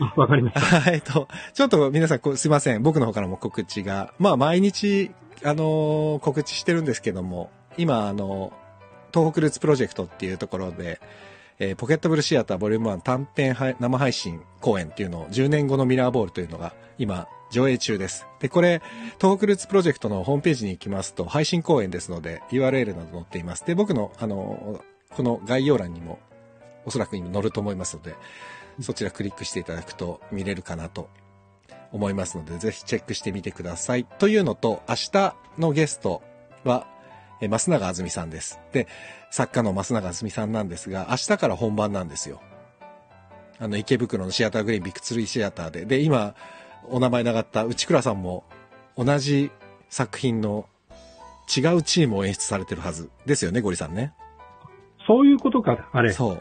あわかりました。はい、えっと、ちょっと皆さんすいません。僕の方からも告知が。まあ、毎日、あのー告知してるんですけども、今、あの東北ルーツプロジェクトっていうところで、えーポケットブルシアターボリューム1短編生配信公演っていうのを10年後のミラーボールというのが今上映中です。で、これ、東北ルーツプロジェクトのホームページに行きますと配信公演ですので URL など載っています。で、僕の、あのこの概要欄にもおそらく今載ると思いますので、そちらクリックしていただくと見れるかなと思いますので、ぜひチェックしてみてください。というのと、明日のゲストは、えー増永あずみさんです。で、作家の増永あずみさんなんですが、明日から本番なんですよ。あの、池袋のシアターグリーンビッグツリーシアターで。で、今、お名前なかった内倉さんも、同じ作品の違うチームを演出されてるはずですよね、ゴリさんね。そういうことか、あれ。そ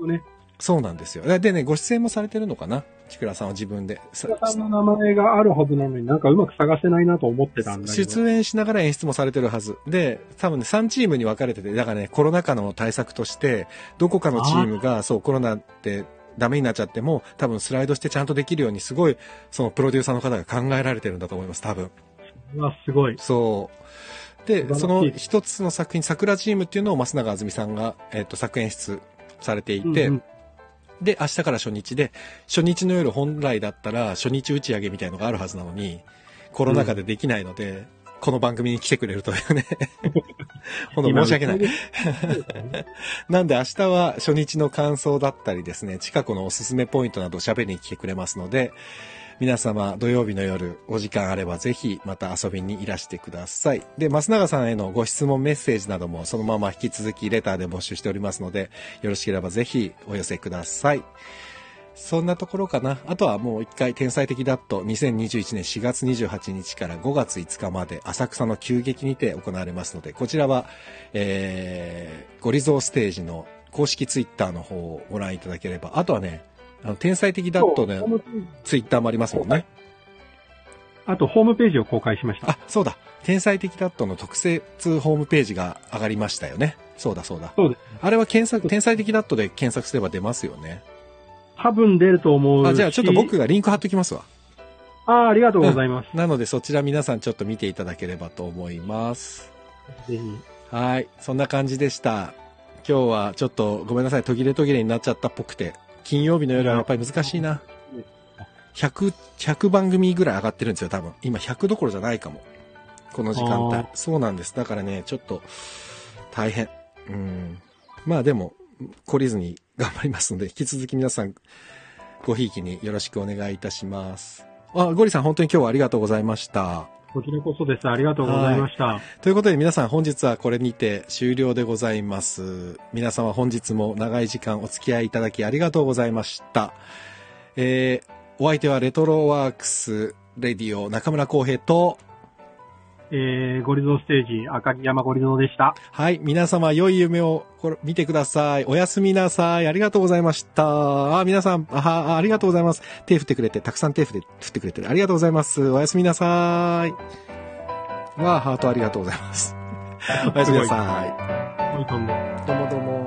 う。ね。そうなんですよ。でね、ご出演もされてるのかな内倉さんは自分で。さ田さんの名前があるはずなのになんかうまく探せないなと思ってたんだけど。出演しながら演出もされてるはず。で、多分ね、3チームに分かれてて、だからね、コロナ禍の対策として、どこかのチームが、そう、コロナでダメになっちゃっても、多分スライドしてちゃんとできるように、すごい、そのプロデューサーの方が考えられてるんだと思います、多分。うわ、すごい。そう。で、その一つの作品、桜チームっていうのを増永あずみさんが、えっ、と、作演出されていて、うんうんで、明日から初日で、初日の夜本来だったら初日打ち上げみたいのがあるはずなのに、コロナ禍でできないので、この番組に来てくれるというね。[laughs] 本当申し訳ない。[laughs] なんで明日は初日の感想だったりですね、近くのおすすめポイントなどを喋りに来てくれますので、皆様土曜日の夜お時間あればぜひまた遊びにいらしてください。で、増永さんへのご質問メッセージなどもそのまま引き続きレターで募集しておりますので、よろしければぜひお寄せください。そんなところかな？あとはもう一回天才的ダット2021年4月28日から5月5日まで浅草の急激にて行われますので、こちらは、えー、ゴリゾーステージの公式ツイッターの方をご覧いただければ、あとはね、あの天才的ダットのそうホームページツイッターもありますもんね。あと、ホームページを公開しました。あ、そうだ。天才的ダットの特設ホームページが上がりましたよね。そうだそうだ。そうです。あれは検索、天才的ダットで検索すれば出ますよね。多分出ると思うし。あ、じゃあちょっと僕がリンク貼っときますわ。ああ、ありがとうございます。なのでそちら皆さんちょっと見ていただければと思います。ぜひ。はい。そんな感じでした。今日はちょっとごめんなさい。途切れ途切れになっちゃったっぽくて。金曜日の夜はやっぱり難しいな。100、100番組ぐらい上がってるんですよ、多分。今100どころじゃないかも。この時間帯あ。そうなんです。だからね、ちょっと、大変。うん。まあでも、懲りずに頑張りますので、引き続き皆さん、ごひいきによろしくお願いいたします。あ、ゴリさん本当に今日はありがとうございました。こちらこそです。ありがとうございました。ということで皆さん本日はこれにて終了でございます。皆様本日も長い時間お付き合いいただきありがとうございました。えー、お相手はレトロワークスレディオ中村浩平と、えー、ゴリゾーステージ、赤城山ゴリゾーでした。はい、皆様良い夢をこれ見てください。おやすみなさい。ありがとうございました。あ、皆さん、あ、ありがとうございます。手振ってくれて、たくさん手振ってくれてる。ありがとうございます。おやすみなさい。わあ、ハートありがとうございます。[laughs] おやすみなさい。おいとんで。どうもどうも。